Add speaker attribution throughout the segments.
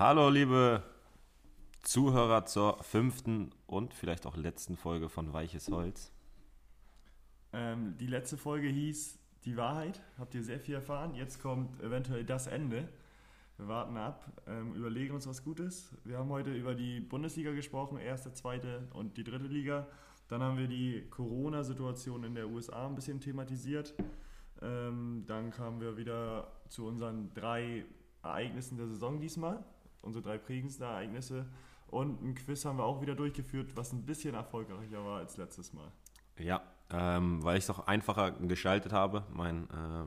Speaker 1: Hallo, liebe Zuhörer zur fünften und vielleicht auch letzten Folge von Weiches Holz.
Speaker 2: Ähm, die letzte Folge hieß Die Wahrheit. Habt ihr sehr viel erfahren. Jetzt kommt eventuell das Ende. Wir warten ab, ähm, überlegen uns was Gutes. Wir haben heute über die Bundesliga gesprochen, erste, zweite und die dritte Liga. Dann haben wir die Corona-Situation in der USA ein bisschen thematisiert. Ähm, dann kamen wir wieder zu unseren drei Ereignissen der Saison diesmal, unsere drei prägendsten Ereignisse. Und ein Quiz haben wir auch wieder durchgeführt, was ein bisschen erfolgreicher war als letztes Mal.
Speaker 1: Ja, ähm, weil ich es auch einfacher geschaltet habe. Mein äh,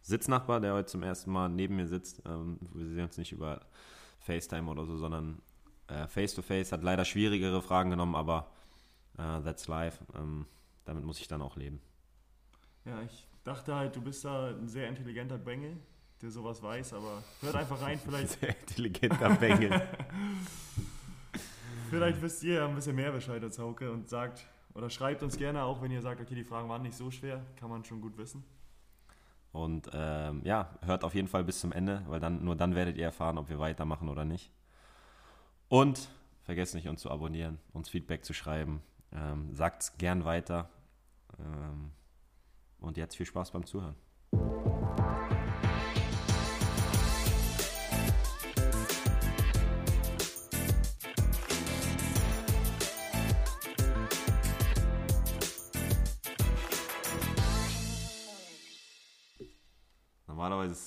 Speaker 1: Sitznachbar, der heute zum ersten Mal neben mir sitzt, ähm, wir sehen uns nicht über FaceTime oder so, sondern äh, Face-to-Face, hat leider schwierigere Fragen genommen, aber äh, that's life. Ähm, damit muss ich dann auch leben.
Speaker 2: Ja, ich dachte halt, du bist da ein sehr intelligenter Bengel, der sowas weiß, aber hört einfach rein, vielleicht.
Speaker 1: Sehr intelligenter Bengel.
Speaker 2: vielleicht wisst ihr ja ein bisschen mehr Bescheid als Hauke und sagt, oder schreibt uns gerne auch, wenn ihr sagt, okay, die Fragen waren nicht so schwer, kann man schon gut wissen.
Speaker 1: Und ähm, ja, hört auf jeden Fall bis zum Ende, weil dann nur dann werdet ihr erfahren, ob wir weitermachen oder nicht. Und vergesst nicht, uns zu abonnieren, uns Feedback zu schreiben. Ähm, sagt's gern weiter. Ähm, und jetzt viel Spaß beim Zuhören.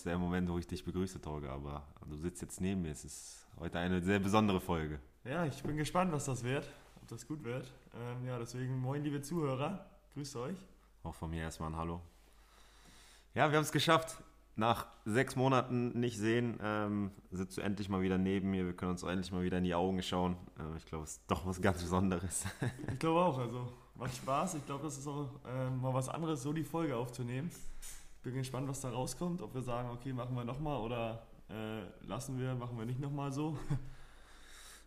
Speaker 1: Ist der Moment, wo ich dich begrüße, Torge, aber du sitzt jetzt neben mir. Es ist heute eine sehr besondere Folge.
Speaker 2: Ja, ich bin gespannt, was das wird, ob das gut wird. Ähm, ja, deswegen moin, liebe Zuhörer, grüßt euch.
Speaker 1: Auch von mir erstmal ein Hallo. Ja, wir haben es geschafft. Nach sechs Monaten nicht sehen, ähm, sitzt du endlich mal wieder neben mir. Wir können uns endlich mal wieder in die Augen schauen. Äh, ich glaube, es ist doch was ganz Besonderes.
Speaker 2: ich glaube auch, also macht Spaß. Ich glaube, das ist auch äh, mal was anderes, so die Folge aufzunehmen. Ich bin gespannt, was da rauskommt. Ob wir sagen, okay, machen wir nochmal oder äh, lassen wir, machen wir nicht nochmal so.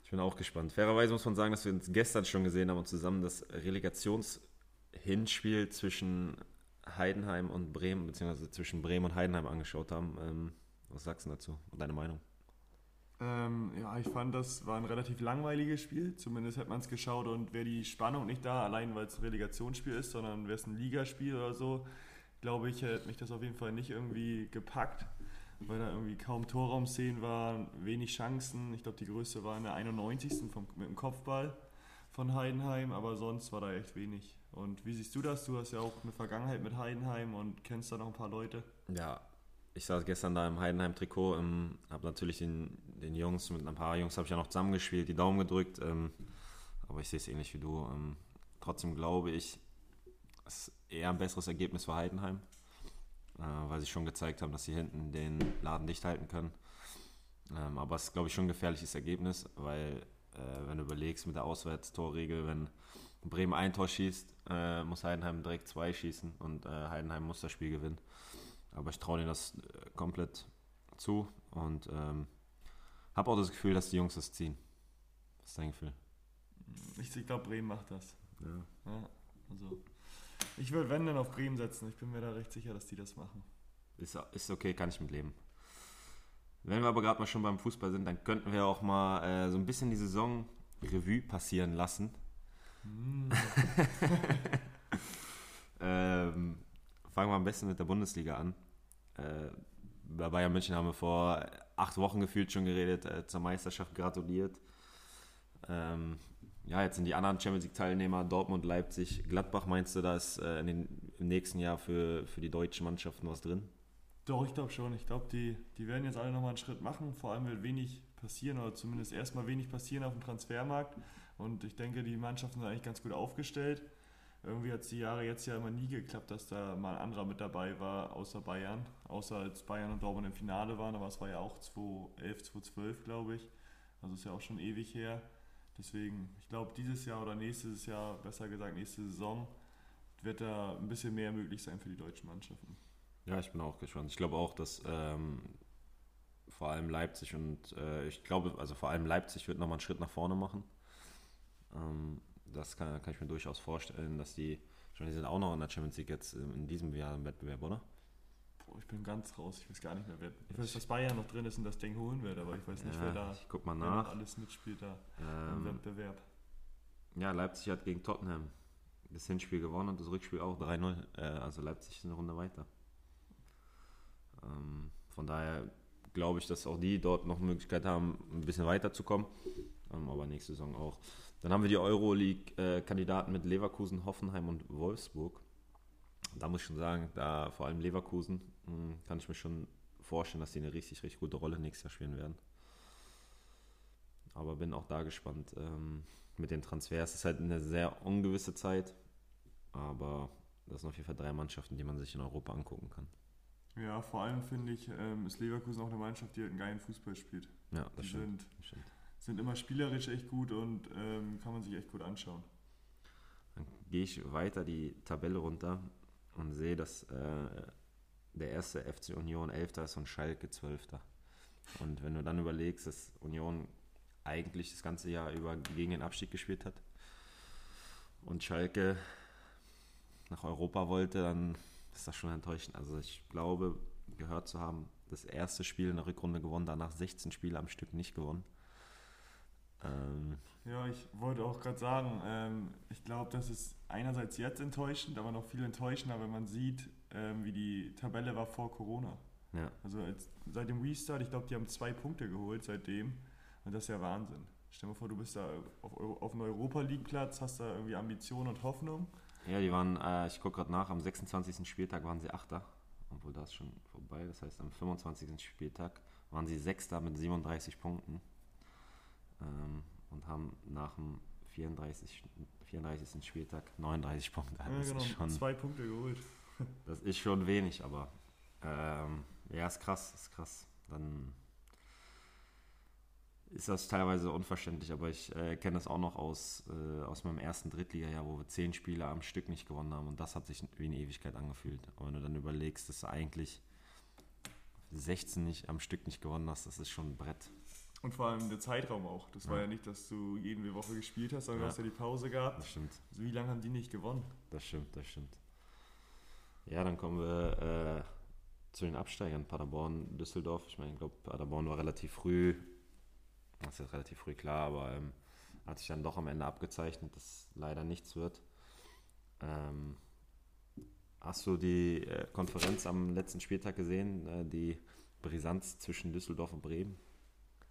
Speaker 1: Ich bin auch gespannt. Fairerweise muss man sagen, dass wir uns gestern schon gesehen haben und zusammen das Relegationshinspiel zwischen Heidenheim und Bremen, beziehungsweise zwischen Bremen und Heidenheim angeschaut haben. Ähm, was sagst du dazu? Deine Meinung?
Speaker 2: Ähm, ja, ich fand, das war ein relativ langweiliges Spiel. Zumindest hätte man es geschaut und wäre die Spannung nicht da, allein weil es ein Relegationsspiel ist, sondern wäre es ein Ligaspiel oder so, glaube ich, hätte mich das auf jeden Fall nicht irgendwie gepackt, weil da irgendwie kaum Torraumszenen waren, wenig Chancen. Ich glaube, die größte war in der 91. Vom, mit dem Kopfball von Heidenheim, aber sonst war da echt wenig. Und wie siehst du das? Du hast ja auch eine Vergangenheit mit Heidenheim und kennst da noch ein paar Leute.
Speaker 1: Ja, ich saß gestern da im Heidenheim-Trikot, ähm, habe natürlich den, den Jungs, mit ein paar Jungs habe ich ja noch zusammengespielt, die Daumen gedrückt, ähm, aber ich sehe es ähnlich wie du. Ähm, trotzdem glaube ich, es eher ein besseres Ergebnis für Heidenheim, äh, weil sie schon gezeigt haben, dass sie hinten den Laden dicht halten können. Ähm, aber es ist, glaube ich, schon ein gefährliches Ergebnis, weil äh, wenn du überlegst mit der Auswärtstorregel, wenn Bremen ein Tor schießt, äh, muss Heidenheim direkt zwei schießen und äh, Heidenheim muss das Spiel gewinnen. Aber ich traue denen das äh, komplett zu und ähm, habe auch das Gefühl, dass die Jungs das ziehen. Was ist dein Gefühl?
Speaker 2: Ich, ich glaube, Bremen macht das. Ja. ja also, ich würde, wenn, dann auf Bremen setzen. Ich bin mir da recht sicher, dass die das machen.
Speaker 1: Ist, ist okay, kann ich mit leben. Wenn wir aber gerade mal schon beim Fußball sind, dann könnten wir auch mal äh, so ein bisschen die Saison Revue passieren lassen. Mm. ähm, fangen wir am besten mit der Bundesliga an. Äh, bei Bayern München haben wir vor acht Wochen gefühlt schon geredet, äh, zur Meisterschaft gratuliert. Ähm, ja, jetzt sind die anderen Champions League-Teilnehmer Dortmund, Leipzig, Gladbach. Meinst du, da ist äh, den, im nächsten Jahr für, für die deutschen Mannschaften was drin?
Speaker 2: Doch, ich glaube schon. Ich glaube, die, die werden jetzt alle nochmal einen Schritt machen. Vor allem wird wenig passieren oder zumindest erstmal wenig passieren auf dem Transfermarkt. Und ich denke, die Mannschaften sind eigentlich ganz gut aufgestellt. Irgendwie hat es die Jahre jetzt ja immer nie geklappt, dass da mal ein anderer mit dabei war, außer Bayern. Außer als Bayern und Dortmund im Finale waren, aber es war ja auch 2011, 2012, glaube ich. Also ist ja auch schon ewig her. Deswegen, ich glaube, dieses Jahr oder nächstes Jahr, besser gesagt nächste Saison, wird da ein bisschen mehr möglich sein für die deutschen Mannschaften.
Speaker 1: Ja, ich bin auch gespannt. Ich glaube auch, dass ähm, vor allem Leipzig und äh, ich glaube, also vor allem Leipzig wird nochmal einen Schritt nach vorne machen. Ähm, das kann, kann, ich mir durchaus vorstellen, dass die, schon die sind auch noch in der Champions League jetzt in diesem Jahr im Wettbewerb, oder?
Speaker 2: Oh, ich bin ganz raus. Ich weiß gar nicht mehr, wer. Ich weiß, dass Bayern noch drin ist und das Ding holen wird, aber ich weiß nicht,
Speaker 1: Ja,
Speaker 2: wer da
Speaker 1: ich guck mal nach.
Speaker 2: alles mitspielt da im
Speaker 1: Ähm,
Speaker 2: Wettbewerb.
Speaker 1: ja, Leipzig hat gegen Tottenham das Hinspiel gewonnen und das Rückspiel auch 3-0. Äh, also Leipzig ist eine Runde weiter. Ähm, von daher glaube ich, dass auch die dort noch Möglichkeit haben, ein bisschen weiterzukommen. Ähm, aber nächste Saison auch. Dann haben wir die Euroleague-Kandidaten mit Leverkusen, Hoffenheim und Wolfsburg. Da muss ich schon sagen, da vor allem Leverkusen, mh, kann ich mir schon vorstellen, dass die eine richtig, richtig gute Rolle nächstes Jahr spielen werden. Aber bin auch da gespannt ähm, mit den Transfers. Es ist halt eine sehr ungewisse Zeit, aber das sind auf jeden Fall drei Mannschaften, die man sich in Europa angucken kann.
Speaker 2: Ja, vor allem finde ich, ähm, ist Leverkusen auch eine Mannschaft, die halt einen geilen Fußball spielt.
Speaker 1: Ja, das
Speaker 2: Die
Speaker 1: stimmt.
Speaker 2: sind,
Speaker 1: Das stimmt.
Speaker 2: sind immer spielerisch echt gut und ähm, kann man sich echt gut anschauen.
Speaker 1: Dann gehe ich weiter die Tabelle runter und sehe, dass äh, der erste FC Union 11. ist und Schalke 12. Und wenn du dann überlegst, dass Union eigentlich das ganze Jahr über gegen den Abstieg gespielt hat und Schalke nach Europa wollte, dann ist das schon enttäuschend. Also ich glaube, gehört zu haben, das erste Spiel in der Rückrunde gewonnen, danach 16 Spiele am Stück nicht gewonnen. Ähm,
Speaker 2: Ja, ich wollte auch gerade sagen, ähm, ich glaube, das ist einerseits jetzt enttäuschend, aber noch viel enttäuschender, wenn man sieht, ähm, wie die Tabelle war vor Corona.
Speaker 1: ja.
Speaker 2: Also als, seit dem Restart, ich glaube, die haben zwei Punkte geholt seitdem. Und das ist ja Wahnsinn. Stell dir mal vor, du bist da auf, Euro- auf einem Europa League Platz, hast da irgendwie Ambition und Hoffnung.
Speaker 1: Ja, die waren, äh, ich gucke gerade nach, am 26. Spieltag waren sie Achter, obwohl das ist schon vorbei. Das heißt, am 25. Spieltag waren sie Sechster mit 37 Punkten ähm, und haben nach dem 34. 34. Spieltag 39 Punkte.
Speaker 2: Ja,
Speaker 1: Das,
Speaker 2: genau,
Speaker 1: ist schon,
Speaker 2: zwei Punkte geholt.
Speaker 1: das ist schon wenig, aber ähm, ja, ist krass, ist krass. Dann ist das teilweise unverständlich, aber ich äh, kenne das auch noch aus, äh, aus meinem ersten Drittliga-Jahr, wo wir zehn Spiele am Stück nicht gewonnen haben und das hat sich wie eine Ewigkeit angefühlt. Aber wenn du dann überlegst, dass du eigentlich 16 nicht am Stück nicht gewonnen hast, das ist schon ein Brett.
Speaker 2: Und vor allem der Zeitraum auch. Das war
Speaker 1: Ja.
Speaker 2: ja nicht, dass du jede Woche gespielt hast, sondern
Speaker 1: Ja.
Speaker 2: du hast ja die Pause gehabt.
Speaker 1: Das stimmt,
Speaker 2: Also wie lange haben die nicht gewonnen?
Speaker 1: das stimmt, das stimmt. Ja, dann kommen wir äh, zu den Absteigern. Paderborn, Düsseldorf. Ich meine, ich glaube, Paderborn war relativ früh, das ist jetzt relativ früh klar, aber ähm, hat sich dann doch am Ende abgezeichnet, dass leider nichts wird. Ähm, hast du die äh, Konferenz am letzten Spieltag gesehen? Äh, die Brisanz zwischen Düsseldorf und Bremen?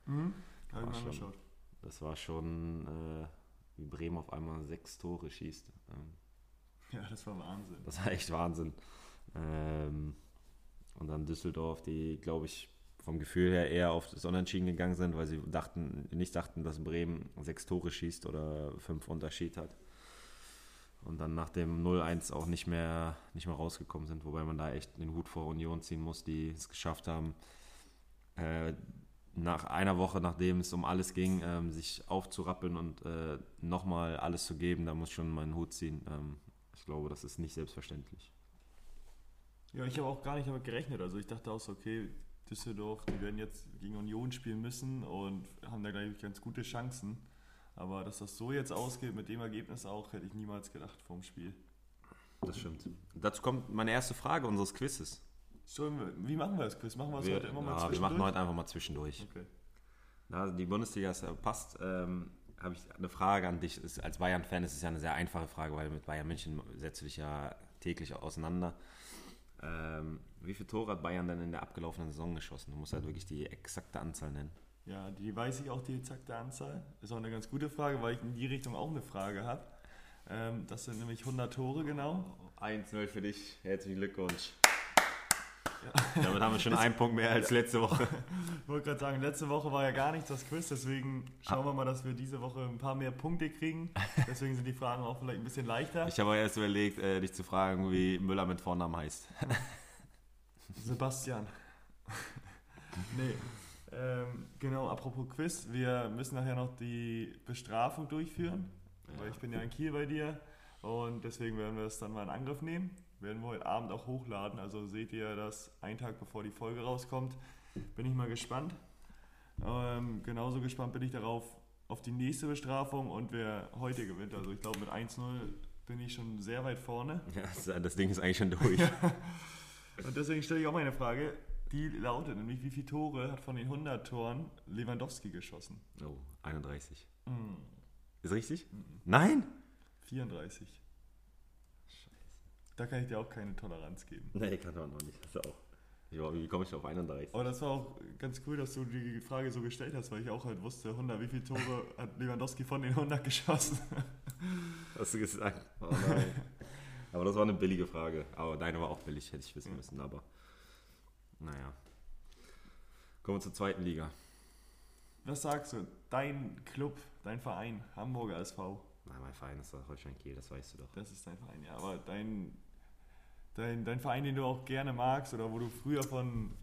Speaker 2: Mhm. Habe ich mal
Speaker 1: schon-
Speaker 2: angeschaut.
Speaker 1: Das war schon, äh, wie Bremen auf einmal sechs Tore schießt. Ähm,
Speaker 2: Ja, das war Wahnsinn.
Speaker 1: Das war echt Wahnsinn. Ähm, und dann Düsseldorf, die, glaube ich, vom Gefühl her eher auf das Unentschieden gegangen sind, weil sie dachten, nicht dachten, dass Bremen sechs Tore schießt oder fünf Unterschied hat. Und dann nach dem 0-1 auch nicht mehr, nicht mehr rausgekommen sind, wobei man da echt den Hut vor Union ziehen muss, die es geschafft haben, äh, nach einer Woche, nachdem es um alles ging, ähm, sich aufzurappeln und äh, nochmal alles zu geben, da muss ich schon meinen Hut ziehen. Ähm, ich glaube, das ist nicht selbstverständlich.
Speaker 2: Ja, ich habe auch gar nicht damit gerechnet. Also ich dachte auch so, okay, Düsseldorf, die werden jetzt gegen Union spielen müssen und haben da gleich ganz gute Chancen. Aber dass das so jetzt ausgeht, mit dem Ergebnis auch, hätte ich niemals gedacht vorm Spiel.
Speaker 1: Das stimmt. Dazu kommt meine erste Frage unseres Quizzes.
Speaker 2: Wir, wie machen wir das Quiz? Machen wir es
Speaker 1: Wir,
Speaker 2: heute immer mal
Speaker 1: ja, wir
Speaker 2: zwischendurch?
Speaker 1: machen heute einfach mal zwischendurch.
Speaker 2: Okay.
Speaker 1: Da die Bundesliga ist, passt, ähm, habe ich eine Frage an dich. Ist, als Bayern-Fan ist es ja eine sehr einfache Frage, weil mit Bayern München setzt du dich ja täglich auseinander. Ähm, wie viele Tore hat Bayern denn in der abgelaufenen Saison geschossen? Du musst halt wirklich die exakte Anzahl nennen.
Speaker 2: Ja, die weiß ich auch, die exakte Anzahl. Ist auch eine ganz gute Frage, weil ich in die Richtung auch eine Frage habe. Ähm, das sind nämlich 100 Tore genau.
Speaker 1: 1-0 für dich. Herzlichen Glückwunsch. Damit haben wir schon einen Punkt mehr als letzte Woche.
Speaker 2: Ich wollte gerade sagen, letzte Woche war ja gar nichts das Quiz, deswegen schauen wir mal, dass wir diese Woche ein paar mehr Punkte kriegen. Deswegen sind die Fragen auch vielleicht ein bisschen leichter.
Speaker 1: Ich habe aber erst überlegt, äh, dich zu fragen, wie Müller mit Vornamen heißt.
Speaker 2: Sebastian. nee. Ähm, genau, apropos Quiz, wir müssen nachher noch die Bestrafung durchführen, weil ich bin ja in Kiel bei dir und deswegen werden wir es dann mal in Angriff nehmen. Werden wir heute Abend auch hochladen, also seht ihr das einen Tag bevor die Folge rauskommt. Bin ich mal gespannt. Ähm, genauso gespannt bin ich darauf, auf die nächste Bestrafung und wer heute gewinnt. Also ich glaube mit 1-0 bin ich schon sehr weit vorne.
Speaker 1: Ja, das, Ding ist eigentlich schon durch.
Speaker 2: Und deswegen stelle ich auch mal eine Frage, die lautet nämlich, wie viele Tore hat von den 100 Toren Lewandowski geschossen?
Speaker 1: Oh, 31.
Speaker 2: Hm,
Speaker 1: Ist richtig? Nein?
Speaker 2: 34. Da kann ich dir auch keine Toleranz geben.
Speaker 1: Nee, kann man noch nicht. Das ist auch. Wie komme ich auf 31?
Speaker 2: Aber das war auch ganz cool, dass du die Frage so gestellt hast, weil ich auch halt wusste, 100, wie viele Tore hat Lewandowski von den 100 geschossen?
Speaker 1: Hast du gesagt? Oh nein. aber das war eine billige Frage. Aber deine war auch billig, hätte ich wissen müssen. Aber naja. Kommen wir zur zweiten Liga.
Speaker 2: Was sagst du? Dein Club, dein Verein, Hamburger SV,
Speaker 1: Nein, mein Verein ist doch Holstein Kiel, das weißt du doch.
Speaker 2: das ist dein Verein, ja. Aber dein, dein, dein Verein, den du auch gerne magst oder wo du früher von,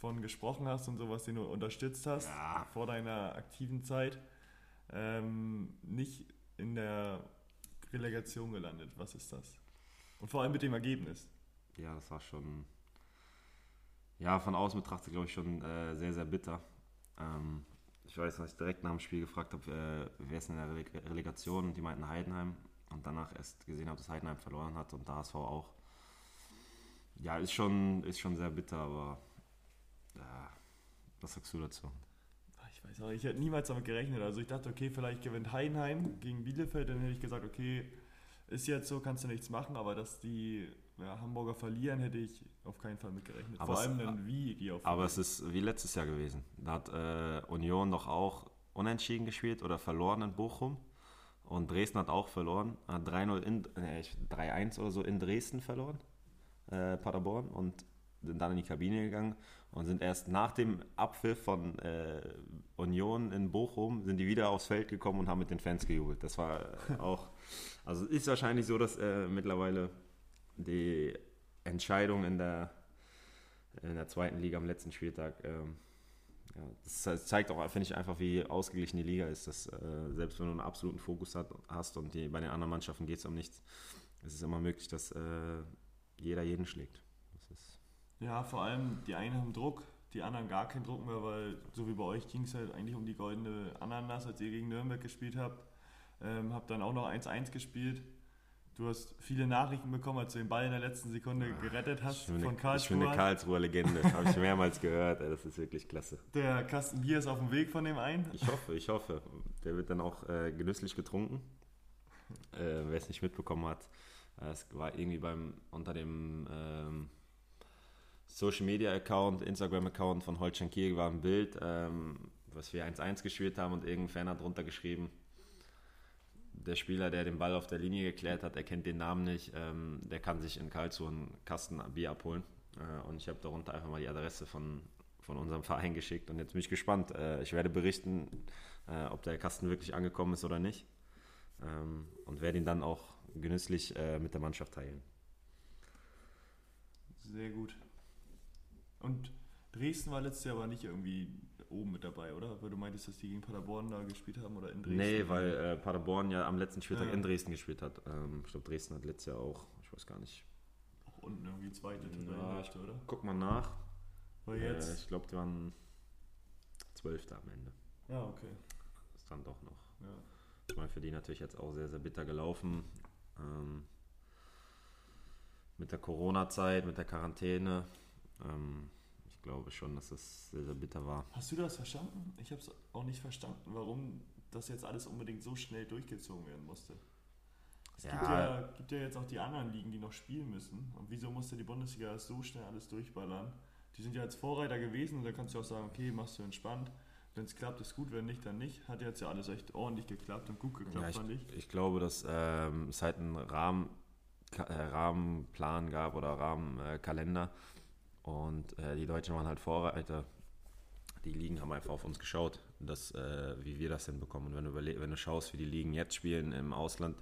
Speaker 2: von gesprochen hast und sowas, den du unterstützt hast
Speaker 1: Ja.
Speaker 2: vor deiner aktiven Zeit, ähm, nicht in der Relegation gelandet. Was ist das? Und vor allem mit dem Ergebnis.
Speaker 1: Ja, das war schon. Ja, von außen betrachtet, glaube ich, schon äh, sehr, sehr bitter. Ähm, ich weiß, dass ich direkt nach dem Spiel gefragt habe, äh, wer ist in der Releg Relegation und die meinten Heidenheim. Und danach erst gesehen habe, dass Heidenheim verloren hat und der HSV auch. Ja, ist schon, ist schon sehr bitter, aber ja, was sagst du dazu?
Speaker 2: Ich weiß auch, ich hätte niemals damit gerechnet. Also ich dachte, okay, vielleicht gewinnt Heidenheim gegen Bielefeld, dann hätte ich gesagt, okay, ist jetzt so, kannst du nichts machen, aber dass die ja, Hamburger verlieren, hätte ich auf keinen Fall mit gerechnet.
Speaker 1: Aber
Speaker 2: Vor
Speaker 1: es-
Speaker 2: allem dann, wie die auf
Speaker 1: Aber es ist wie letztes Jahr gewesen. Da hat äh, Union doch auch unentschieden gespielt oder verloren in Bochum. Und Dresden hat auch verloren. Hat 3-0 in, nee, ich- 3-1 oder so in Dresden verloren. Äh, Paderborn. Und sind dann in die Kabine gegangen und sind erst nach dem Abpfiff von äh, Union in Bochum, sind die wieder aufs Feld gekommen und haben mit den Fans gejubelt. Das war äh, auch, also ist wahrscheinlich so, dass äh, mittlerweile die Entscheidung in der in der zweiten Liga am letzten Spieltag. Ähm, ja, das ze- zeigt auch, finde ich, einfach, wie ausgeglichen die Liga ist. Dass, äh, selbst wenn du einen absoluten Fokus hat, hast und die, bei den anderen Mannschaften geht es um nichts, ist es immer möglich, dass äh, jeder jeden schlägt. Ist,
Speaker 2: Ja, vor allem die einen haben Druck, die anderen gar keinen Druck mehr, weil so wie bei euch ging es halt eigentlich um die goldene Ananas, als ihr gegen Nürnberg gespielt habt. Ähm, habt dann auch noch 1-1 gespielt. Du hast viele Nachrichten bekommen, als du den Ball in der letzten Sekunde gerettet hast
Speaker 1: ich,
Speaker 2: von
Speaker 1: ich
Speaker 2: Karlsruhe.
Speaker 1: Karlsruher Legende. Habe ich mehrmals gehört. Das ist wirklich klasse.
Speaker 2: Der Kasten Bier ist auf dem Weg von dem einen.
Speaker 1: Ich hoffe, ich hoffe. Der wird dann auch äh, genüsslich getrunken. Äh, Wer es nicht mitbekommen hat, äh, es war irgendwie beim unter dem ähm, Social Media Account, Instagram Account von Holstein Kiel war ein Bild, ähm, was wir 1-1 gespielt haben und irgendein Fan hat drunter geschrieben. Der Spieler, der den Ball auf der Linie geklärt hat, er kennt den Namen nicht, ähm, der kann sich in Karlsruhe einen Kasten Bier abholen. Äh, und ich habe darunter einfach mal die Adresse von, von unserem Verein geschickt und jetzt bin ich gespannt. Äh, ich werde berichten, äh, ob der Kasten wirklich angekommen ist oder nicht. Ähm, und werde ihn dann auch genüsslich äh, mit der Mannschaft teilen.
Speaker 2: Sehr gut. Und Dresden war letztes Jahr aber nicht irgendwie oben mit dabei, oder? Weil du meintest, dass die gegen Paderborn da gespielt haben oder in Dresden.
Speaker 1: Nee, weil äh, Paderborn ja am letzten Spieltag
Speaker 2: Ja.
Speaker 1: in Dresden gespielt hat. Ähm, ich glaube, Dresden hat letztes Jahr auch, ich weiß gar nicht.
Speaker 2: Auch unten irgendwie zweite Tabellenhälfte, oder?
Speaker 1: Guck mal nach.
Speaker 2: Weil
Speaker 1: Äh,
Speaker 2: jetzt.
Speaker 1: ich glaube, die waren Zwölfter am Ende.
Speaker 2: ja, okay.
Speaker 1: Das ist dann doch noch.
Speaker 2: Ja.
Speaker 1: Ich meine, für die natürlich jetzt auch sehr, sehr bitter gelaufen. Ähm, mit der Corona-Zeit, mit der Quarantäne. Ähm, glaube schon, dass es sehr, sehr bitter war.
Speaker 2: Hast du das verstanden? Ich habe es auch nicht verstanden, warum das jetzt alles unbedingt so schnell durchgezogen werden musste. Es gibt,
Speaker 1: Ja.
Speaker 2: ja, gibt ja jetzt auch die anderen Ligen, die noch spielen müssen. Und wieso musste die Bundesliga das so schnell alles durchballern? Die sind ja als Vorreiter gewesen und da kannst du auch sagen, okay, machst du entspannt. Wenn es klappt, ist gut, wenn nicht, dann nicht. Hat jetzt ja alles echt ordentlich geklappt und gut geklappt,
Speaker 1: Ja, ich,
Speaker 2: fand ich.
Speaker 1: ich glaube, dass ähm, es halt einen Rahmen, äh, Rahmenplan gab oder Rahmenkalender. Äh. Und äh, die Deutschen waren halt Vorreiter. Die Ligen haben einfach auf uns geschaut, dass, äh, wie wir das hinbekommen. Und wenn du, wenn du schaust, wie die Ligen jetzt spielen im Ausland,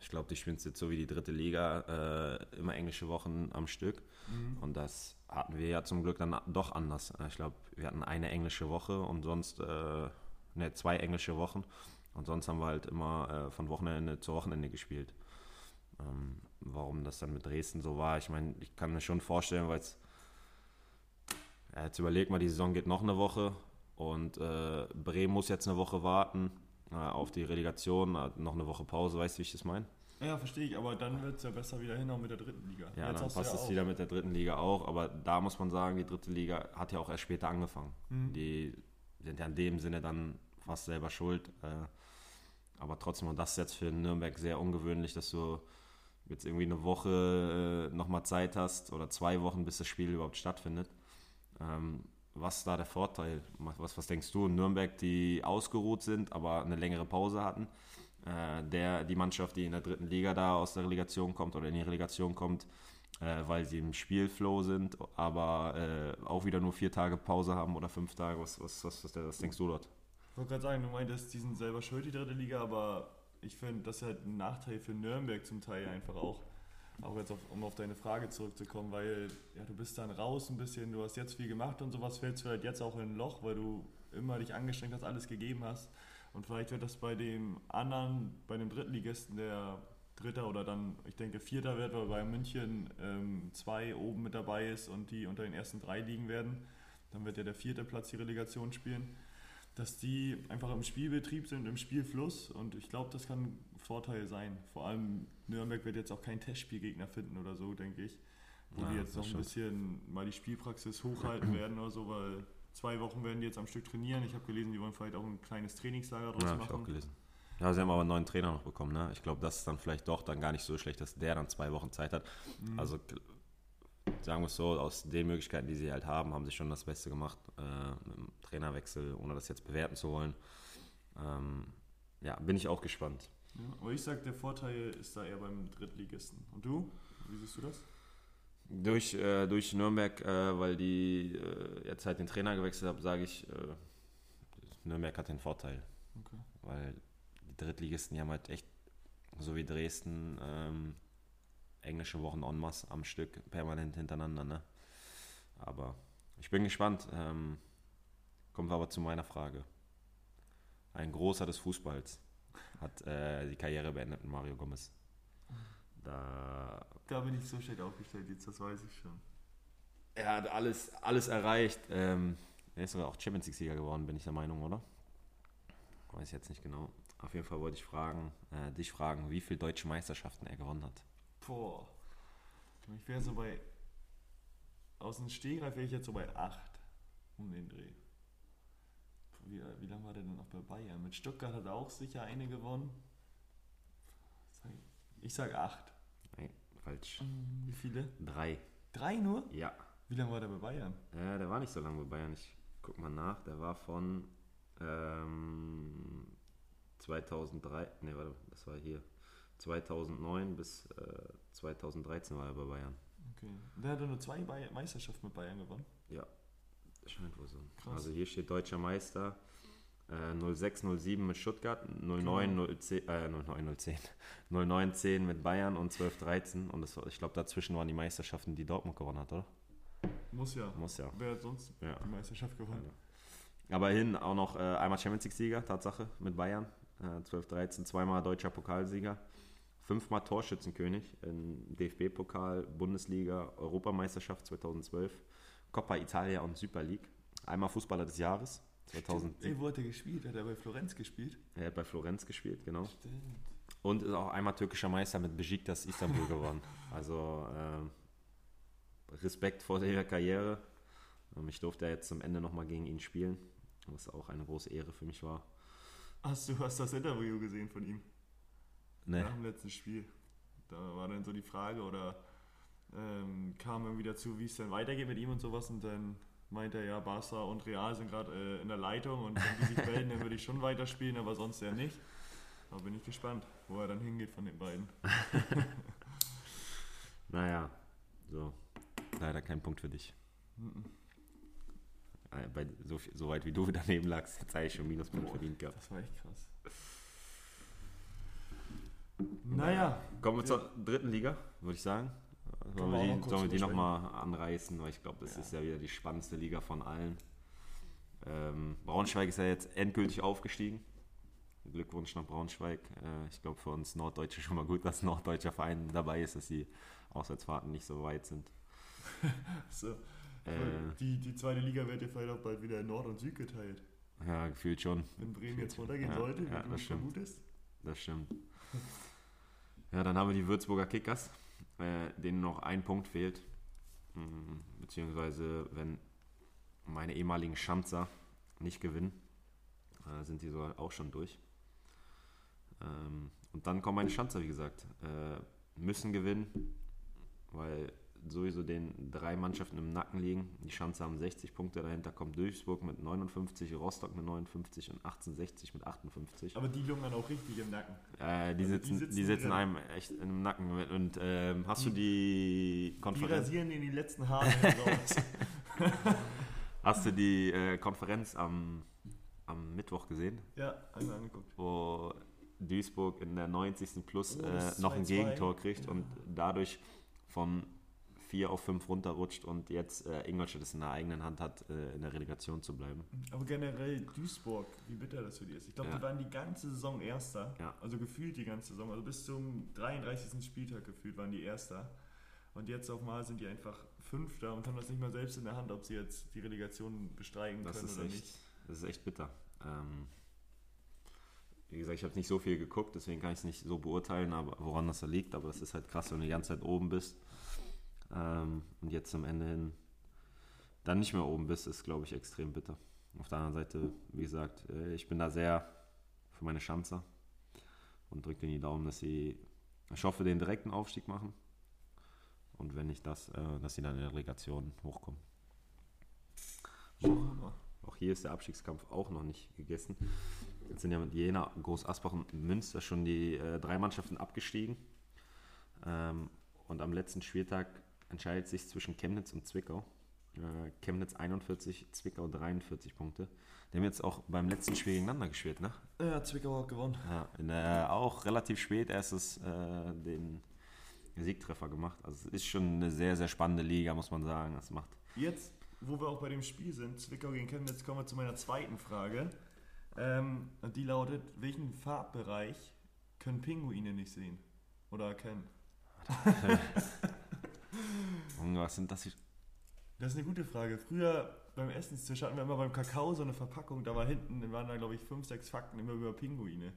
Speaker 1: ich glaube, die spielen jetzt so wie die dritte Liga, äh, immer englische Wochen am Stück.
Speaker 2: Mhm.
Speaker 1: Und das hatten wir ja zum Glück dann doch anders. Ich glaube, wir hatten eine englische Woche und sonst, äh, ne, zwei englische Wochen. Und sonst haben wir halt immer äh, von Wochenende zu Wochenende gespielt. Ähm, warum das dann mit Dresden so war, ich meine, ich kann mir schon vorstellen, weil es. Ja, jetzt überleg mal, die Saison geht noch eine Woche und äh, Bremen muss jetzt eine Woche warten äh, auf die Relegation, hat noch eine Woche Pause, weißt du, wie ich das meine?
Speaker 2: Ja, verstehe ich, aber dann wird es ja besser wieder hinhauen mit der dritten Liga.
Speaker 1: Ja,
Speaker 2: Jetzt
Speaker 1: dann passt
Speaker 2: ja
Speaker 1: es
Speaker 2: auch.
Speaker 1: wieder mit der dritten Liga auch, aber da muss man sagen, die dritte Liga hat ja auch erst später angefangen.
Speaker 2: Mhm.
Speaker 1: Die sind ja in dem Sinne dann fast selber schuld. Äh, aber trotzdem, und das ist jetzt für Nürnberg sehr ungewöhnlich, dass du jetzt irgendwie eine Woche äh, nochmal Zeit hast oder zwei Wochen, bis das Spiel überhaupt stattfindet. Ähm, was ist da der Vorteil? Was, was denkst du? Nürnberg, die ausgeruht sind, aber eine längere Pause hatten. Äh, der, die Mannschaft, die in der dritten Liga da aus der Relegation kommt oder in die Relegation kommt, äh, weil sie im Spielflow sind, aber äh, auch wieder nur vier Tage Pause haben oder fünf Tage. Was, was, was, was, was denkst du dort?
Speaker 2: Ich wollte gerade sagen, du meintest, die sind selber schuld, die dritte Liga, aber ich finde, das ist halt ein Nachteil für Nürnberg zum Teil einfach auch. Auch jetzt, auf, um auf deine Frage zurückzukommen, weil ja, du bist dann raus ein bisschen, du hast jetzt viel gemacht und sowas, fällst du halt jetzt auch in ein Loch, weil du immer dich angestrengt hast, alles gegeben hast. Und vielleicht wird das bei dem anderen, bei dem Drittligisten, der Dritter oder dann, ich denke, Vierter wird, weil bei München ähm, zwei oben mit dabei ist und die unter den ersten drei liegen werden. Dann wird ja der vierte Platz die Relegation spielen dass die einfach im Spielbetrieb sind, im Spielfluss und ich glaube, das kann Vorteil sein. Vor allem Nürnberg wird jetzt auch keinen Testspielgegner finden oder so, denke ich, wo
Speaker 1: Ja,
Speaker 2: die jetzt noch ein bisschen mal die Spielpraxis hochhalten werden oder so, weil zwei Wochen werden die jetzt am Stück trainieren. Ich habe gelesen, die wollen vielleicht auch ein kleines Trainingslager draus
Speaker 1: Ja, habe ich auch
Speaker 2: machen.
Speaker 1: gelesen. Ja, sie haben aber einen neuen Trainer noch bekommen. Ne? Ich glaube, das ist dann vielleicht doch dann gar nicht so schlecht, dass der dann zwei Wochen Zeit hat.
Speaker 2: Mhm.
Speaker 1: Also sagen wir es so, aus den Möglichkeiten, die sie halt haben, haben sie schon das Beste gemacht äh, mit dem Trainerwechsel, ohne das jetzt bewerten zu wollen. Ähm, ja, bin ich auch gespannt.
Speaker 2: Ja, aber ich sage, der Vorteil ist da eher beim Drittligisten. Und du? Wie siehst du das?
Speaker 1: Durch, äh, durch Nürnberg, äh, weil die äh, jetzt halt den Trainer gewechselt haben, sage ich, äh, Nürnberg hat den Vorteil.
Speaker 2: Okay.
Speaker 1: Weil die Drittligisten, die haben halt echt, so wie Dresden, ähm, englische Wochen en masse am Stück, permanent hintereinander. Ne? Aber ich bin gespannt. Ähm, kommen wir aber zu meiner Frage. Ein Großer des Fußballs hat äh, die Karriere beendet mit Mario Gomez. Da
Speaker 2: Da bin ich so schlecht aufgestellt jetzt, das weiß ich schon.
Speaker 1: er hat alles, alles erreicht. Ähm, er ist sogar auch Champions League-Sieger geworden, bin ich der Meinung, oder? Weiß ich jetzt nicht genau. Auf jeden Fall wollte ich fragen, äh, dich fragen, wie viele deutsche Meisterschaften er gewonnen hat.
Speaker 2: Boah. Ich wäre so bei. Aus dem Stegreif wäre ich jetzt so bei 8 um den Dreh. Wie, wie lange war der denn noch bei Bayern? Mit Stuttgart hat er auch sicher eine gewonnen. Ich- Ich sag 8.
Speaker 1: Nein, falsch.
Speaker 2: Wie viele?
Speaker 1: Drei.
Speaker 2: Drei nur?
Speaker 1: Ja.
Speaker 2: Wie lange war der bei Bayern?
Speaker 1: Äh, der war nicht so lange bei Bayern. Ich guck mal nach. Der war von ähm, 2003. Ne, warte, das war hier. 2009 bis äh, 2013 war er bei Bayern.
Speaker 2: Okay. Der hat nur zwei Meisterschaften mit Bayern gewonnen.
Speaker 1: Ja, scheint wohl so.
Speaker 2: Krass.
Speaker 1: Also hier steht Deutscher Meister äh, 06, 07 mit Stuttgart, 09, 010, äh, 09, 010, 09, 10 mit Bayern und 12, 13. Und das, ich glaube, dazwischen waren die Meisterschaften, die Dortmund gewonnen hat, oder?
Speaker 2: Muss ja.
Speaker 1: Muss ja.
Speaker 2: Wer hat sonst
Speaker 1: Ja.
Speaker 2: die Meisterschaft gewonnen?
Speaker 1: Aber hin auch noch äh, einmal Champions League-Sieger, Tatsache, mit Bayern. Äh, 12, 13, zweimal deutscher Pokalsieger. Fünfmal Torschützenkönig im DFB-Pokal, Bundesliga, Europameisterschaft 2012, Coppa Italia und Super League. Einmal Fußballer des Jahres 2000.
Speaker 2: Ey, wo hat er gespielt? Hat er bei Florenz gespielt?
Speaker 1: Er hat bei Florenz gespielt, genau.
Speaker 2: Stimmt.
Speaker 1: Und ist auch einmal türkischer Meister mit Besiktas Istanbul geworden. Also ähm, Respekt vor der Karriere. Ähm, ich durfte ja jetzt zum Ende nochmal gegen ihn spielen, was auch eine große Ehre für mich war.
Speaker 2: Hast du hast das Interview gesehen von ihm?
Speaker 1: Nee.
Speaker 2: Nach dem letzten Spiel. Da war dann so die Frage oder ähm, kam irgendwie dazu, wie es dann weitergeht mit ihm und sowas und dann meinte er, ja, Barca und Real sind gerade äh, in der Leitung und wenn die sich melden, dann würde ich schon weiterspielen, aber sonst ja nicht. Da bin ich gespannt, wo er dann hingeht von den beiden.
Speaker 1: Naja, so. Leider kein Punkt für dich.
Speaker 2: Mhm.
Speaker 1: Äh, Bei so, viel- so weit wie du daneben lagst, jetzt eigentlich schon Minuspunkt verdient gehabt.
Speaker 2: Das war echt krass. Naja,
Speaker 1: Kommen wir zur dritten Liga, würde ich sagen. Sollen
Speaker 2: wir
Speaker 1: die, sollen wir die nochmal anreißen? Weil ich glaube, das
Speaker 2: Ja.
Speaker 1: ist ja wieder die spannendste Liga von allen. Ähm, Braunschweig ist ja jetzt endgültig aufgestiegen. Glückwunsch nach Braunschweig. Äh, ich glaube für uns Norddeutsche schon mal gut, dass ein norddeutscher Verein dabei ist, dass die Auswärtsfahrten nicht so weit sind.
Speaker 2: so,
Speaker 1: Äh,
Speaker 2: die, die zweite Liga wird ja vielleicht auch bald wieder in Nord und Süd geteilt.
Speaker 1: ja, gefühlt schon.
Speaker 2: Wenn Bremen jetzt runtergehen
Speaker 1: Ja,
Speaker 2: sollte, wie
Speaker 1: ja,
Speaker 2: du
Speaker 1: das stimmt.
Speaker 2: vermutest.
Speaker 1: Das stimmt. Ja, dann haben wir die Würzburger Kickers, äh, denen noch ein Punkt fehlt. Mhm, beziehungsweise, wenn meine ehemaligen Schanzer nicht gewinnen, äh, sind die so auch schon durch. Ähm, und dann kommen meine Schanzer, wie gesagt, äh, müssen gewinnen, weil sowieso den drei Mannschaften im Nacken liegen. Die Schanze haben 60 Punkte, dahinter kommt Duisburg mit 59, Rostock mit 59 und 1860 mit 58.
Speaker 2: Aber die lungern auch richtig im Nacken.
Speaker 1: Äh, die,
Speaker 2: Also
Speaker 1: sitzen,
Speaker 2: die sitzen
Speaker 1: die sitzen einem echt im Nacken. Mit. Und ähm, hast du die
Speaker 2: Die
Speaker 1: Konferenz,
Speaker 2: rasieren in die letzten Haare raus.
Speaker 1: hast du die äh, Konferenz am, am Mittwoch gesehen,
Speaker 2: ja, einmal angeguckt.
Speaker 1: wo Duisburg in der 90. Plus
Speaker 2: Oh,
Speaker 1: äh, noch ein
Speaker 2: 2-2.
Speaker 1: Gegentor kriegt und dadurch von 4 auf 5 runterrutscht und jetzt äh, Ingolstadt es in der eigenen Hand hat, äh, in der Relegation zu bleiben.
Speaker 2: Aber generell Duisburg, wie bitter das für die ist. Ich glaube,
Speaker 1: Ja.
Speaker 2: die waren die ganze Saison Erster.
Speaker 1: Ja.
Speaker 2: Also gefühlt die ganze Saison. Also bis zum 33. Spieltag gefühlt waren die Erster. Und jetzt auf mal sind die einfach Fünfter und haben das nicht mal selbst in der Hand, ob sie jetzt die Relegation bestreiken
Speaker 1: Das
Speaker 2: können oder
Speaker 1: echt,
Speaker 2: nicht.
Speaker 1: das ist echt bitter. Ähm, wie gesagt, ich habe nicht so viel geguckt, deswegen kann ich es nicht so beurteilen, aber woran das da liegt. Aber es ist halt krass, wenn du die ganze Zeit oben bist ähm, und jetzt am Ende hin dann nicht mehr oben bist, ist, glaube ich, extrem bitter. Auf der anderen Seite, wie gesagt, äh, ich bin da sehr für meine Schanzer und drücke denen die Daumen, dass sie, ich hoffe, den direkten Aufstieg machen. Und wenn nicht das, äh, dass sie dann in der Relegation hochkommen. Auch hier ist der Abstiegskampf auch noch nicht gegessen. Jetzt sind ja mit Jena, Groß Asbach und Münster schon die äh, drei Mannschaften abgestiegen. Ähm, und am letzten Spieltag entscheidet sich zwischen Chemnitz und Zwickau. Äh, Chemnitz 41, Zwickau 43 Punkte. Die haben jetzt auch beim letzten Spiel gegeneinander gespielt, ne?
Speaker 2: Ja, Zwickau hat gewonnen.
Speaker 1: Ja, in der, auch relativ spät erstes äh, den Siegtreffer gemacht. Also es ist schon eine sehr, sehr spannende Liga, muss man sagen. Das macht
Speaker 2: Jetzt, wo wir auch bei dem Spiel sind, Zwickau gegen Chemnitz, kommen wir zu meiner zweiten Frage. Ähm, die lautet, welchen Farbbereich können Pinguine nicht sehen oder erkennen?
Speaker 1: Was sind das hier?
Speaker 2: Das ist eine gute Frage. Früher beim Essenstisch hatten wir immer beim Kakao so eine Verpackung, da war hinten, da waren da glaube ich fünf, sechs Fakten immer über Pinguine.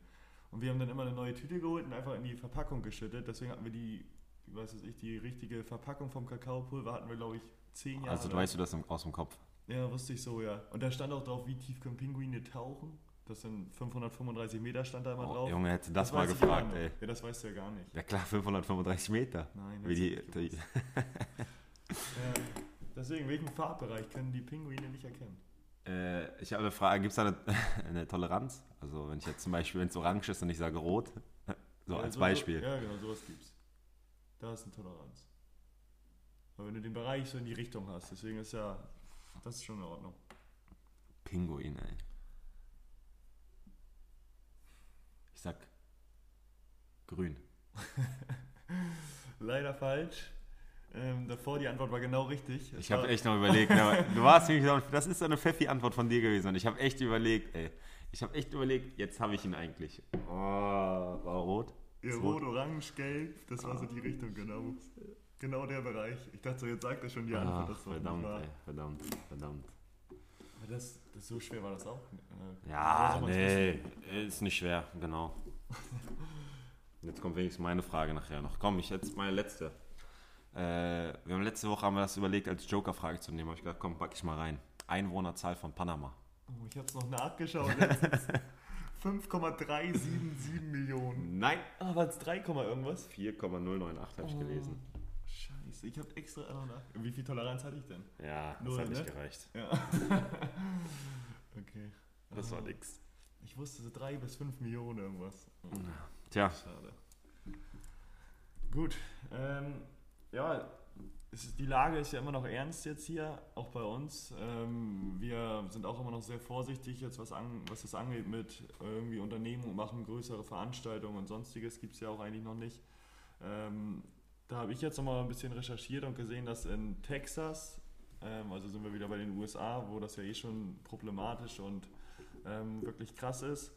Speaker 2: Und wir haben dann immer eine neue Tüte geholt und einfach in die Verpackung geschüttet. Deswegen hatten wir die, wie weiß ich, die richtige Verpackung vom Kakaopulver hatten wir glaube ich zehn Jahre.
Speaker 1: Also weißt du das aus dem Kopf.
Speaker 2: Ja, wusste ich so, ja. Und da stand auch drauf, wie tief können Pinguine tauchen. Das sind 535 Meter stand da immer
Speaker 1: Oh,
Speaker 2: drauf.
Speaker 1: Junge, hätte das, mal
Speaker 2: weiß ich
Speaker 1: gefragt, ey.
Speaker 2: Ja, das weißt du ja gar nicht.
Speaker 1: Ja klar, 535 Meter.
Speaker 2: Nein,
Speaker 1: Wie die,
Speaker 2: das
Speaker 1: die.
Speaker 2: Ja, deswegen, welchen Farbbereich können die Pinguine nicht erkennen?
Speaker 1: äh, ich habe eine Frage, gibt es da eine, eine Toleranz? Also wenn ich jetzt zum Beispiel, wenn es orange ist und ich sage rot, so
Speaker 2: Ja,
Speaker 1: als
Speaker 2: so-
Speaker 1: Beispiel.
Speaker 2: Ja, genau, sowas gibt's. Da ist eine Toleranz. Aber wenn du den Bereich so in die Richtung hast, deswegen ist ja, das ist schon in Ordnung.
Speaker 1: Pinguin, ey. Ich sag grün.
Speaker 2: Leider falsch. Ähm, davor die Antwort war genau richtig.
Speaker 1: Ich habe echt noch überlegt, du warst nämlich das ist so eine Pfeffi-Antwort von dir gewesen und ich habe echt überlegt, ey. Ich habe echt überlegt, jetzt habe ich ihn eigentlich. Oh, war rot?
Speaker 2: Ja,
Speaker 1: Ist
Speaker 2: rot, orange, gelb, das war so die Richtung, genau. Genau der Bereich. Ich dachte so, jetzt sagt er schon die Antwort.
Speaker 1: Ah,
Speaker 2: das war
Speaker 1: verdammt, ey, verdammt, verdammt.
Speaker 2: Aber das, das, so schwer war das auch. Äh,
Speaker 1: Ja, nee, ist nicht schwer, genau. Jetzt kommt wenigstens meine Frage nachher noch. Komm, ich jetzt meine letzte. Äh, wir haben letzte Woche haben wir das überlegt, als Joker-Frage zu nehmen. Hab ich gedacht, komm, pack ich mal rein. Einwohnerzahl von Panama.
Speaker 2: Oh, ich habe es noch nachgeschaut. letztens. 5,377 Millionen.
Speaker 1: Nein!
Speaker 2: War es 3, Komma irgendwas?
Speaker 1: 4,098 habe ich gelesen.
Speaker 2: Scheiße, ich habe extra noch nach. Wie viel Toleranz hatte ich denn?
Speaker 1: Ja, das
Speaker 2: Null,
Speaker 1: hat nicht
Speaker 2: ne?
Speaker 1: gereicht.
Speaker 2: Ja. okay.
Speaker 1: Das war
Speaker 2: Ah,
Speaker 1: nix.
Speaker 2: Ich wusste so 3 bis 5 Millionen irgendwas.
Speaker 1: Tja,
Speaker 2: Schade. Gut. Ähm, ja, ist, die Lage ist ja immer noch ernst jetzt hier, auch bei uns. Ähm, wir sind auch immer noch sehr vorsichtig jetzt, was, an, was das angeht mit irgendwie Unternehmungen machen, größere Veranstaltungen und sonstiges gibt es ja auch eigentlich noch nicht. Ähm, da habe ich jetzt nochmal ein bisschen recherchiert und gesehen, dass in Texas, ähm, also sind wir wieder bei den USA, wo das ja eh schon problematisch und ähm, wirklich krass ist,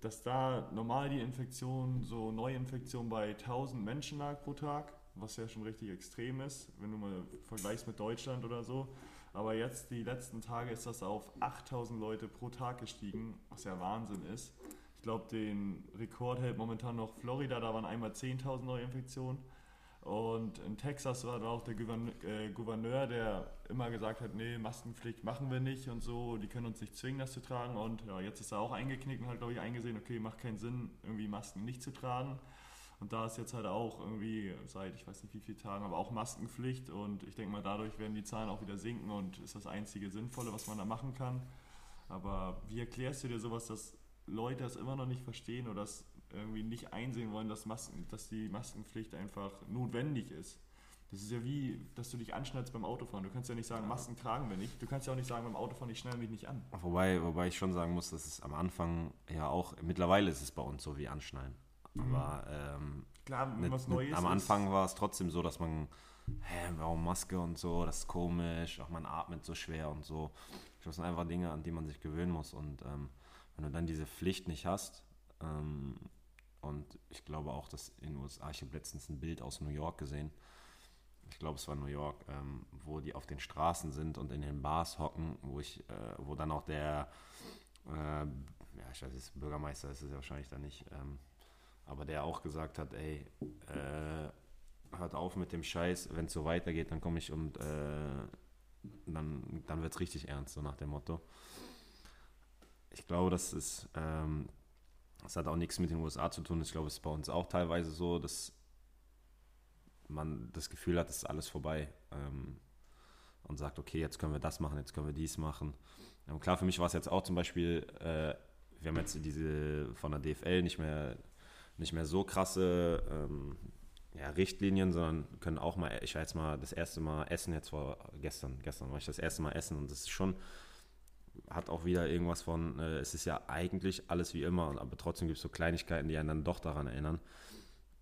Speaker 2: dass da normal die Infektion, so Neuinfektion bei 1000 Menschen lag pro Tag, was ja schon richtig extrem ist, wenn du mal vergleichst mit Deutschland oder so. Aber jetzt, die letzten Tage, ist das auf 8000 Leute pro Tag gestiegen, was ja Wahnsinn ist. Ich glaube, den Rekord hält momentan noch Florida, da waren einmal 10.000 Neuinfektionen. Und in Texas war dann auch der äh, Gouverneur, der immer gesagt hat, nee, Maskenpflicht machen wir nicht und so, die können uns nicht zwingen, das zu tragen. Und ja, jetzt ist er auch eingeknickt und hat, glaube ich, eingesehen, okay, macht keinen Sinn, irgendwie Masken nicht zu tragen. Und da ist jetzt halt auch irgendwie seit, ich weiß nicht wie viele Tagen, aber auch Maskenpflicht. Und ich denke mal, dadurch werden die Zahlen auch wieder sinken und ist das einzige Sinnvolle, was man da machen kann. Aber wie erklärst du dir sowas, dass Leute das immer noch nicht verstehen oder das irgendwie nicht einsehen wollen, dass, Masken, dass die Maskenpflicht einfach notwendig ist. Das ist ja wie, dass du dich anschnallst beim Autofahren. Du kannst ja nicht sagen, Masken tragen wir nicht. Du kannst ja auch nicht sagen, beim Autofahren, ich schnall mich nicht an.
Speaker 1: Wobei, wobei ich schon sagen muss, dass es am Anfang ja auch, mittlerweile ist es bei uns so wie Anschnallen. Mhm. Aber ähm,
Speaker 2: Klar, wenn was Neues
Speaker 1: am Anfang war es trotzdem so, dass man, hä, warum Maske und so, das ist komisch, auch man atmet so schwer und so. Das sind einfach Dinge, an die man sich gewöhnen muss. Und ähm, wenn du dann diese Pflicht nicht hast, ähm, und ich glaube auch, dass in den USA, ich habe letztens ein Bild aus New York gesehen, ich glaube es war New York, ähm, wo die auf den Straßen sind und in den Bars hocken, wo ich, äh, wo dann auch der, äh, ja, ich weiß nicht, Bürgermeister ist es ja wahrscheinlich dann nicht, ähm, aber der auch gesagt hat, ey, äh, hört auf mit dem Scheiß, wenn es so weitergeht, dann komme ich und äh, dann, dann wird es richtig ernst, so nach dem Motto. Ich glaube, das ist ähm, das hat auch nichts mit den USA zu tun. Ich glaube, es ist bei uns auch teilweise so, dass man das Gefühl hat, es ist alles vorbei ähm, und sagt, okay, jetzt können wir das machen, jetzt können wir dies machen. Ähm, klar, für mich war es jetzt auch zum Beispiel, äh, wir haben jetzt diese von der DFL nicht mehr, nicht mehr so krasse ähm, ja, Richtlinien, sondern können auch mal, ich war jetzt mal das erste Mal essen, jetzt vor gestern, gestern war ich das erste Mal essen und das ist schon hat auch wieder irgendwas von, äh, es ist ja eigentlich alles wie immer, aber trotzdem gibt es so Kleinigkeiten, die einen dann doch daran erinnern.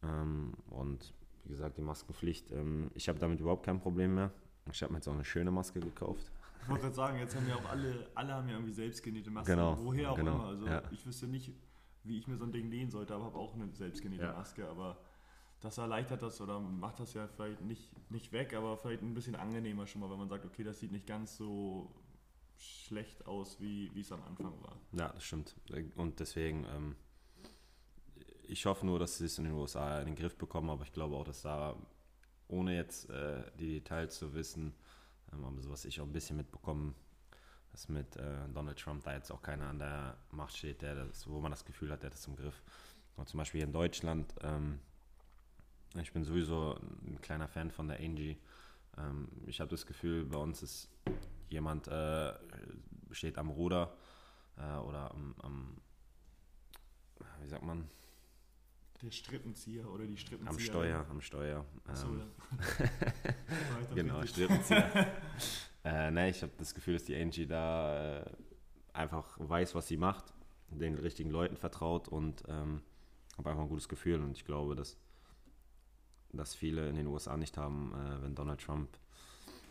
Speaker 1: Ähm, und wie gesagt, die Maskenpflicht, ähm, ich habe damit überhaupt kein Problem mehr. Ich habe mir jetzt auch eine schöne Maske gekauft.
Speaker 2: Ich wollte gerade sagen, jetzt haben ja auch alle, alle haben ja irgendwie selbstgenähte Masken.
Speaker 1: Genau,
Speaker 2: Woher auch
Speaker 1: genau,
Speaker 2: immer. Also
Speaker 1: ja.
Speaker 2: ich wüsste nicht, wie ich mir so ein Ding nähen sollte, aber habe auch eine selbstgenähte ja. Maske. Aber das erleichtert das oder macht das ja vielleicht nicht, nicht weg, aber vielleicht ein bisschen angenehmer schon mal, wenn man sagt, okay, das sieht nicht ganz so schlecht aus, wie es am Anfang war.
Speaker 1: Ja, das stimmt. Und deswegen, ähm, ich hoffe nur, dass sie es in den USA in den Griff bekommen, aber ich glaube auch, dass da, ohne jetzt äh, die Details zu wissen, ähm, aber so was ich auch ein bisschen mitbekommen, dass mit äh, Donald Trump da jetzt auch keiner an der Macht steht, der das, wo man das Gefühl hat, der hat das im Griff. Und zum Beispiel in Deutschland, ähm, ich bin sowieso ein kleiner Fan von der Angie. Ähm, ich habe das Gefühl, bei uns ist jemand äh, steht am Ruder äh, oder am, am, wie sagt man?
Speaker 2: Der Strippenzieher oder die Strippenzieher.
Speaker 1: Am Steuer, am Steuer. Ähm,
Speaker 2: ja.
Speaker 1: genau, Strippenzieher. äh, ne, ich habe das Gefühl, dass die Angie da äh, einfach weiß, was sie macht, den richtigen Leuten vertraut und ähm, habe einfach ein gutes Gefühl. Und ich glaube, dass, dass viele in den USA nicht haben, äh, wenn Donald Trump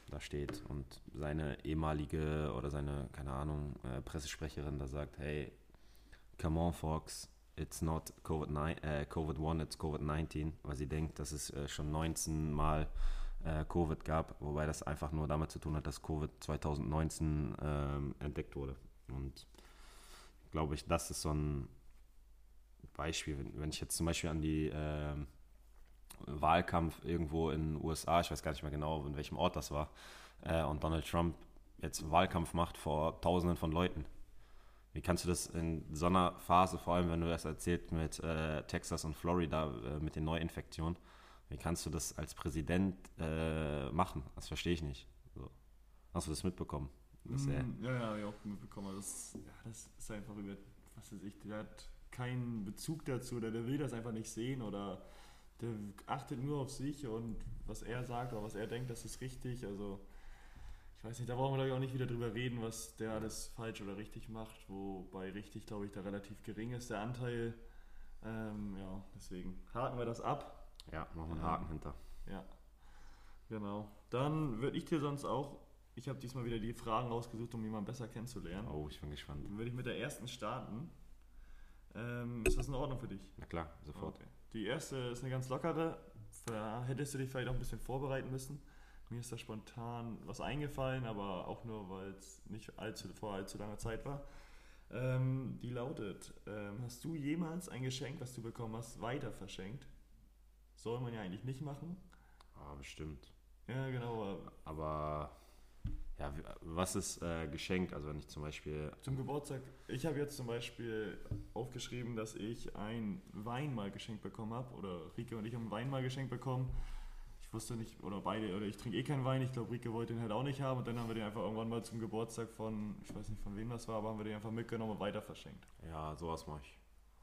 Speaker 1: da steht und seine ehemalige oder seine, keine Ahnung, äh, Pressesprecherin da sagt, hey, come on Fox, it's not COVID-1, äh, COVID it's COVID-19, weil sie denkt, dass es äh, schon 19 Mal äh, Covid gab, wobei das einfach nur damit zu tun hat, dass Covid 2019 ähm, entdeckt wurde. Und glaube ich, das ist so ein Beispiel, wenn, ich jetzt zum Beispiel an die ähm, Wahlkampf irgendwo in den USA, ich weiß gar nicht mehr genau, in welchem Ort das war, äh, und Donald Trump jetzt Wahlkampf macht vor Tausenden von Leuten. Wie kannst du das in so einer Phase, vor allem wenn du das erzählt mit äh, Texas und Florida, äh, mit den Neuinfektionen, wie kannst du das als Präsident äh, machen? Das verstehe ich nicht. So. Hast du das mitbekommen? Das,
Speaker 2: mm, ja, ja, ja, auch mitbekommen. Das, ja, das ist einfach über, was weiß ich, der hat keinen Bezug dazu oder der will das einfach nicht sehen oder der achtet nur auf sich und was er sagt oder was er denkt, das ist richtig. Also ich weiß nicht, da brauchen wir auch nicht wieder drüber reden, was der alles falsch oder richtig macht, wobei richtig, glaube ich, da relativ gering ist der Anteil. Ähm, ja, deswegen haken wir das ab.
Speaker 1: Ja, machen wir einen Haken ähm, hinter.
Speaker 2: Ja, genau. Dann würde ich dir sonst auch, ich habe diesmal wieder die Fragen rausgesucht, um jemanden besser kennenzulernen.
Speaker 1: Oh, ich bin gespannt.
Speaker 2: Dann würde ich mit der ersten starten. Ähm, ist das in Ordnung für dich?
Speaker 1: Na klar, sofort. Okay.
Speaker 2: Die erste ist eine ganz lockere. Da hättest du dich vielleicht auch ein bisschen vorbereiten müssen. Mir ist da spontan was eingefallen, aber auch nur, weil es nicht allzu, vor allzu langer Zeit war. Ähm, die lautet ähm, hast du jemals ein Geschenk, was du bekommen hast, weiter verschenkt? Soll man ja eigentlich nicht machen.
Speaker 1: Ah, bestimmt.
Speaker 2: Ja, genau.
Speaker 1: Aber ja, was ist äh, Geschenk? Also wenn ich zum Beispiel...
Speaker 2: Zum Geburtstag, ich habe jetzt zum Beispiel aufgeschrieben, dass ich ein Wein mal geschenkt bekommen habe. Oder Rike und ich haben einen Wein mal geschenkt bekommen. Ich wusste nicht, oder beide, oder ich trinke eh keinen Wein. Ich glaube, Rike wollte den halt auch nicht haben. Und dann haben wir den einfach irgendwann mal zum Geburtstag von, ich weiß nicht von wem das war, aber haben wir den einfach mitgenommen und weiter verschenkt.
Speaker 1: Ja, sowas mache ich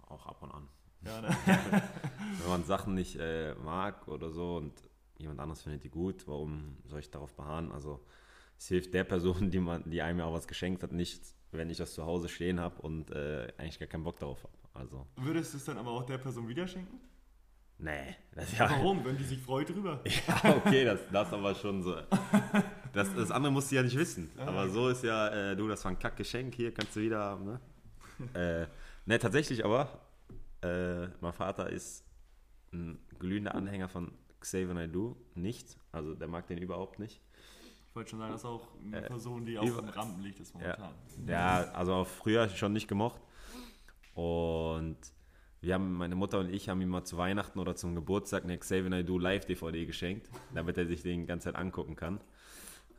Speaker 1: auch ab und an.
Speaker 2: Ja, ne?
Speaker 1: wenn man Sachen nicht äh, mag oder so und jemand anderes findet die gut, warum soll ich darauf beharren? Also es hilft der Person, die, man, die einem ja auch was geschenkt hat, nicht, wenn ich das zu Hause stehen habe und äh, eigentlich gar keinen Bock darauf habe. Also.
Speaker 2: Würdest du es dann aber auch der Person wieder schenken?
Speaker 1: Nee.
Speaker 2: Das, ja, Warum? Wenn die sich freut drüber.
Speaker 1: Ja, okay, das, das aber schon so. Das, das andere musst du ja nicht wissen. Ah, aber so ist ja, äh, du, das war ein Kackgeschenk, hier kannst du wieder haben. Ne, äh, ne tatsächlich aber, äh, mein Vater ist ein glühender Anhänger von Xavier Naidoo. Nicht. Also der mag den überhaupt nicht.
Speaker 2: Ich wollte schon sagen, das ist auch eine äh, Person, die auf dem Rampenlicht ist momentan.
Speaker 1: Ja, ja also früher schon nicht gemocht. Und wir haben, meine Mutter und ich haben ihm mal zu Weihnachten oder zum Geburtstag eine Xavier Naidoo Live-DVD geschenkt, damit er sich den die ganze Zeit angucken kann.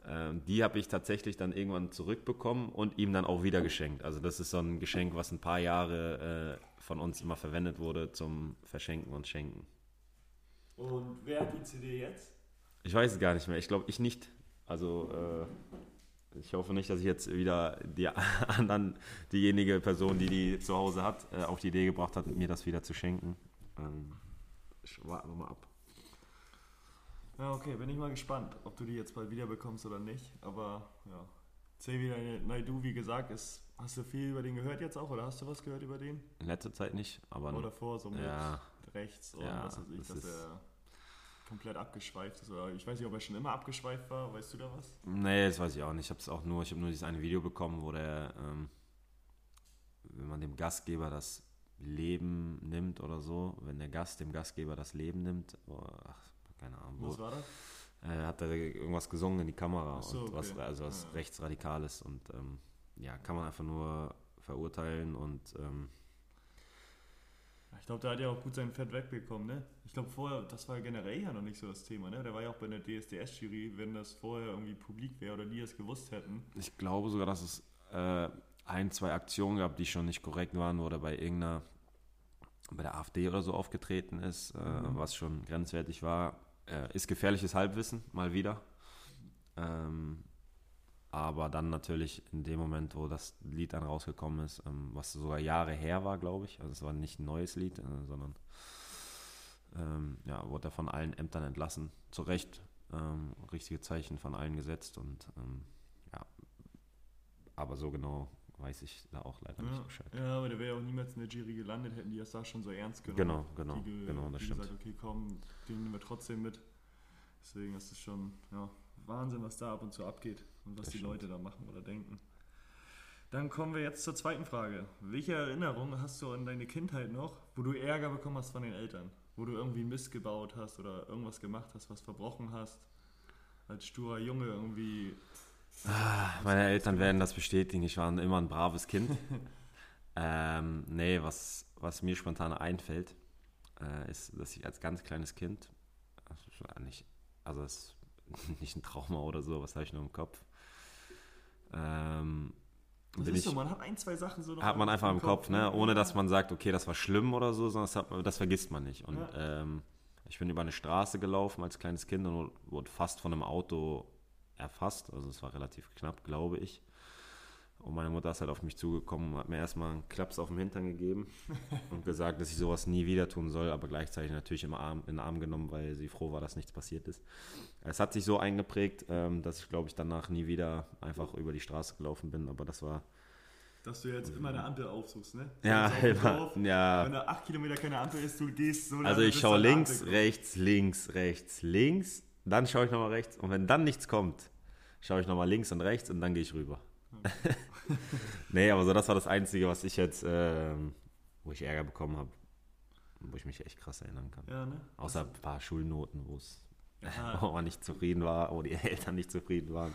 Speaker 1: Ähm, die habe ich tatsächlich dann irgendwann zurückbekommen und ihm dann auch wieder geschenkt. Also das ist so ein Geschenk, was ein paar Jahre äh, von uns immer verwendet wurde zum Verschenken und Schenken.
Speaker 2: Und wer hat die CD jetzt?
Speaker 1: Ich weiß es gar nicht mehr. Ich glaube, ich nicht. Also äh, ich hoffe nicht, dass ich jetzt wieder die anderen, diejenige Person, die die zu Hause hat, äh, auf die Idee gebracht hat, mir das wieder zu schenken. Ähm, ich warte nochmal ab.
Speaker 2: Ja, okay, bin ich mal gespannt, ob du die jetzt bald wieder bekommst oder nicht. Aber ja, Xavier Naidu, wie gesagt, ist, hast du viel über den gehört jetzt auch oder hast du was gehört über den?
Speaker 1: In letzter Zeit nicht, aber.
Speaker 2: Oder davor, so mit
Speaker 1: ja,
Speaker 2: rechts oder ja, was weiß ich, dass er komplett abgeschweift ist. Oder ich weiß nicht, ob er schon immer abgeschweift war. Weißt du da was?
Speaker 1: Nee, das weiß ich auch nicht. Ich habe es auch nur, ich habe nur dieses eine Video bekommen, wo der, ähm, wenn man dem Gastgeber das Leben nimmt oder so, wenn der Gast dem Gastgeber das Leben nimmt, oh, ach, keine Ahnung.
Speaker 2: Was war das?
Speaker 1: Äh, hat er irgendwas gesungen in die Kamera
Speaker 2: so,
Speaker 1: und was, also was ja. rechtsradikales und ähm, ja, kann man einfach nur verurteilen und ähm,
Speaker 2: ich glaube, da hat er auch gut sein Fett wegbekommen, ne? Ich glaube vorher, das war generell ja noch nicht so das Thema, ne? Der war ja auch bei der DSDS-Jury, wenn das vorher irgendwie publik wäre oder die es gewusst hätten.
Speaker 1: Ich glaube sogar, dass es äh, ein, zwei Aktionen gab, die schon nicht korrekt waren, wo er bei irgendeiner, bei der AfD oder so aufgetreten ist, äh, mhm. was schon grenzwertig war. Äh, ist gefährliches Halbwissen, mal wieder. Ähm, aber dann natürlich in dem Moment, wo das Lied dann rausgekommen ist, ähm, was sogar Jahre her war, glaube ich, also es war nicht ein neues Lied, äh, sondern ähm, ja, wurde er von allen Ämtern entlassen. Zu Recht, ähm, richtige Zeichen von allen gesetzt und ähm, ja, aber so genau weiß ich da auch leider
Speaker 2: ja,
Speaker 1: nicht Bescheid.
Speaker 2: Ja, aber der wäre ja auch niemals in der Jury gelandet, hätten die das da schon so ernst genommen.
Speaker 1: Genau, genau,
Speaker 2: die,
Speaker 1: genau, das
Speaker 2: die
Speaker 1: stimmt.
Speaker 2: gesagt, okay, komm, den nehmen wir trotzdem mit. Deswegen ist es schon, ja, Wahnsinn, was da ab und zu abgeht und was das die stimmt. Leute da machen oder denken. Dann kommen wir jetzt zur zweiten Frage. Welche Erinnerungen hast du an deine Kindheit noch, wo du Ärger bekommen hast von den Eltern? Wo du irgendwie Mist gebaut hast oder irgendwas gemacht hast, was verbrochen hast? Als sturer Junge irgendwie.
Speaker 1: Ah, meine Eltern werden das bestätigen. Ich war immer ein braves Kind. ähm, nee, was, was mir spontan einfällt, äh, ist, dass ich als ganz kleines Kind, also nicht, also es nicht ein Trauma oder so, was habe ich nur im Kopf. Ähm,
Speaker 2: das ist ich, so, man hat ein, zwei Sachen so
Speaker 1: Hat man einfach im Kopf, Kopf ne? ohne dass man sagt, okay, das war schlimm oder so, sondern das, hat, das vergisst man nicht. Und ja. ähm, ich bin über eine Straße gelaufen als kleines Kind und wurde fast von einem Auto erfasst. Also es war relativ knapp, glaube ich. Und meine Mutter ist halt auf mich zugekommen und hat mir erstmal einen Klaps auf den Hintern gegeben und gesagt, dass ich sowas nie wieder tun soll, aber gleichzeitig natürlich im Arm, in den Arm genommen, weil sie froh war, dass nichts passiert ist. Es hat sich so eingeprägt, ähm, dass ich, glaube ich, danach nie wieder einfach über die Straße gelaufen bin, aber das war.
Speaker 2: Dass du jetzt immer eine Ampel aufsuchst, ne?
Speaker 1: Ja, immer, ja.
Speaker 2: Wenn da acht Kilometer keine Ampel ist, du gehst so
Speaker 1: lange. Also ich schaue links, rechts, links, rechts, links, dann schaue ich nochmal rechts und wenn dann nichts kommt, schaue ich nochmal links und rechts und dann gehe ich rüber. Nee, aber so das war das Einzige, was ich jetzt, ähm, wo ich Ärger bekommen habe, wo ich mich echt krass erinnern kann.
Speaker 2: Ja, ne?
Speaker 1: Außer ein paar Schulnoten, wo es ja. wo man nicht zufrieden war, wo die Eltern nicht zufrieden waren.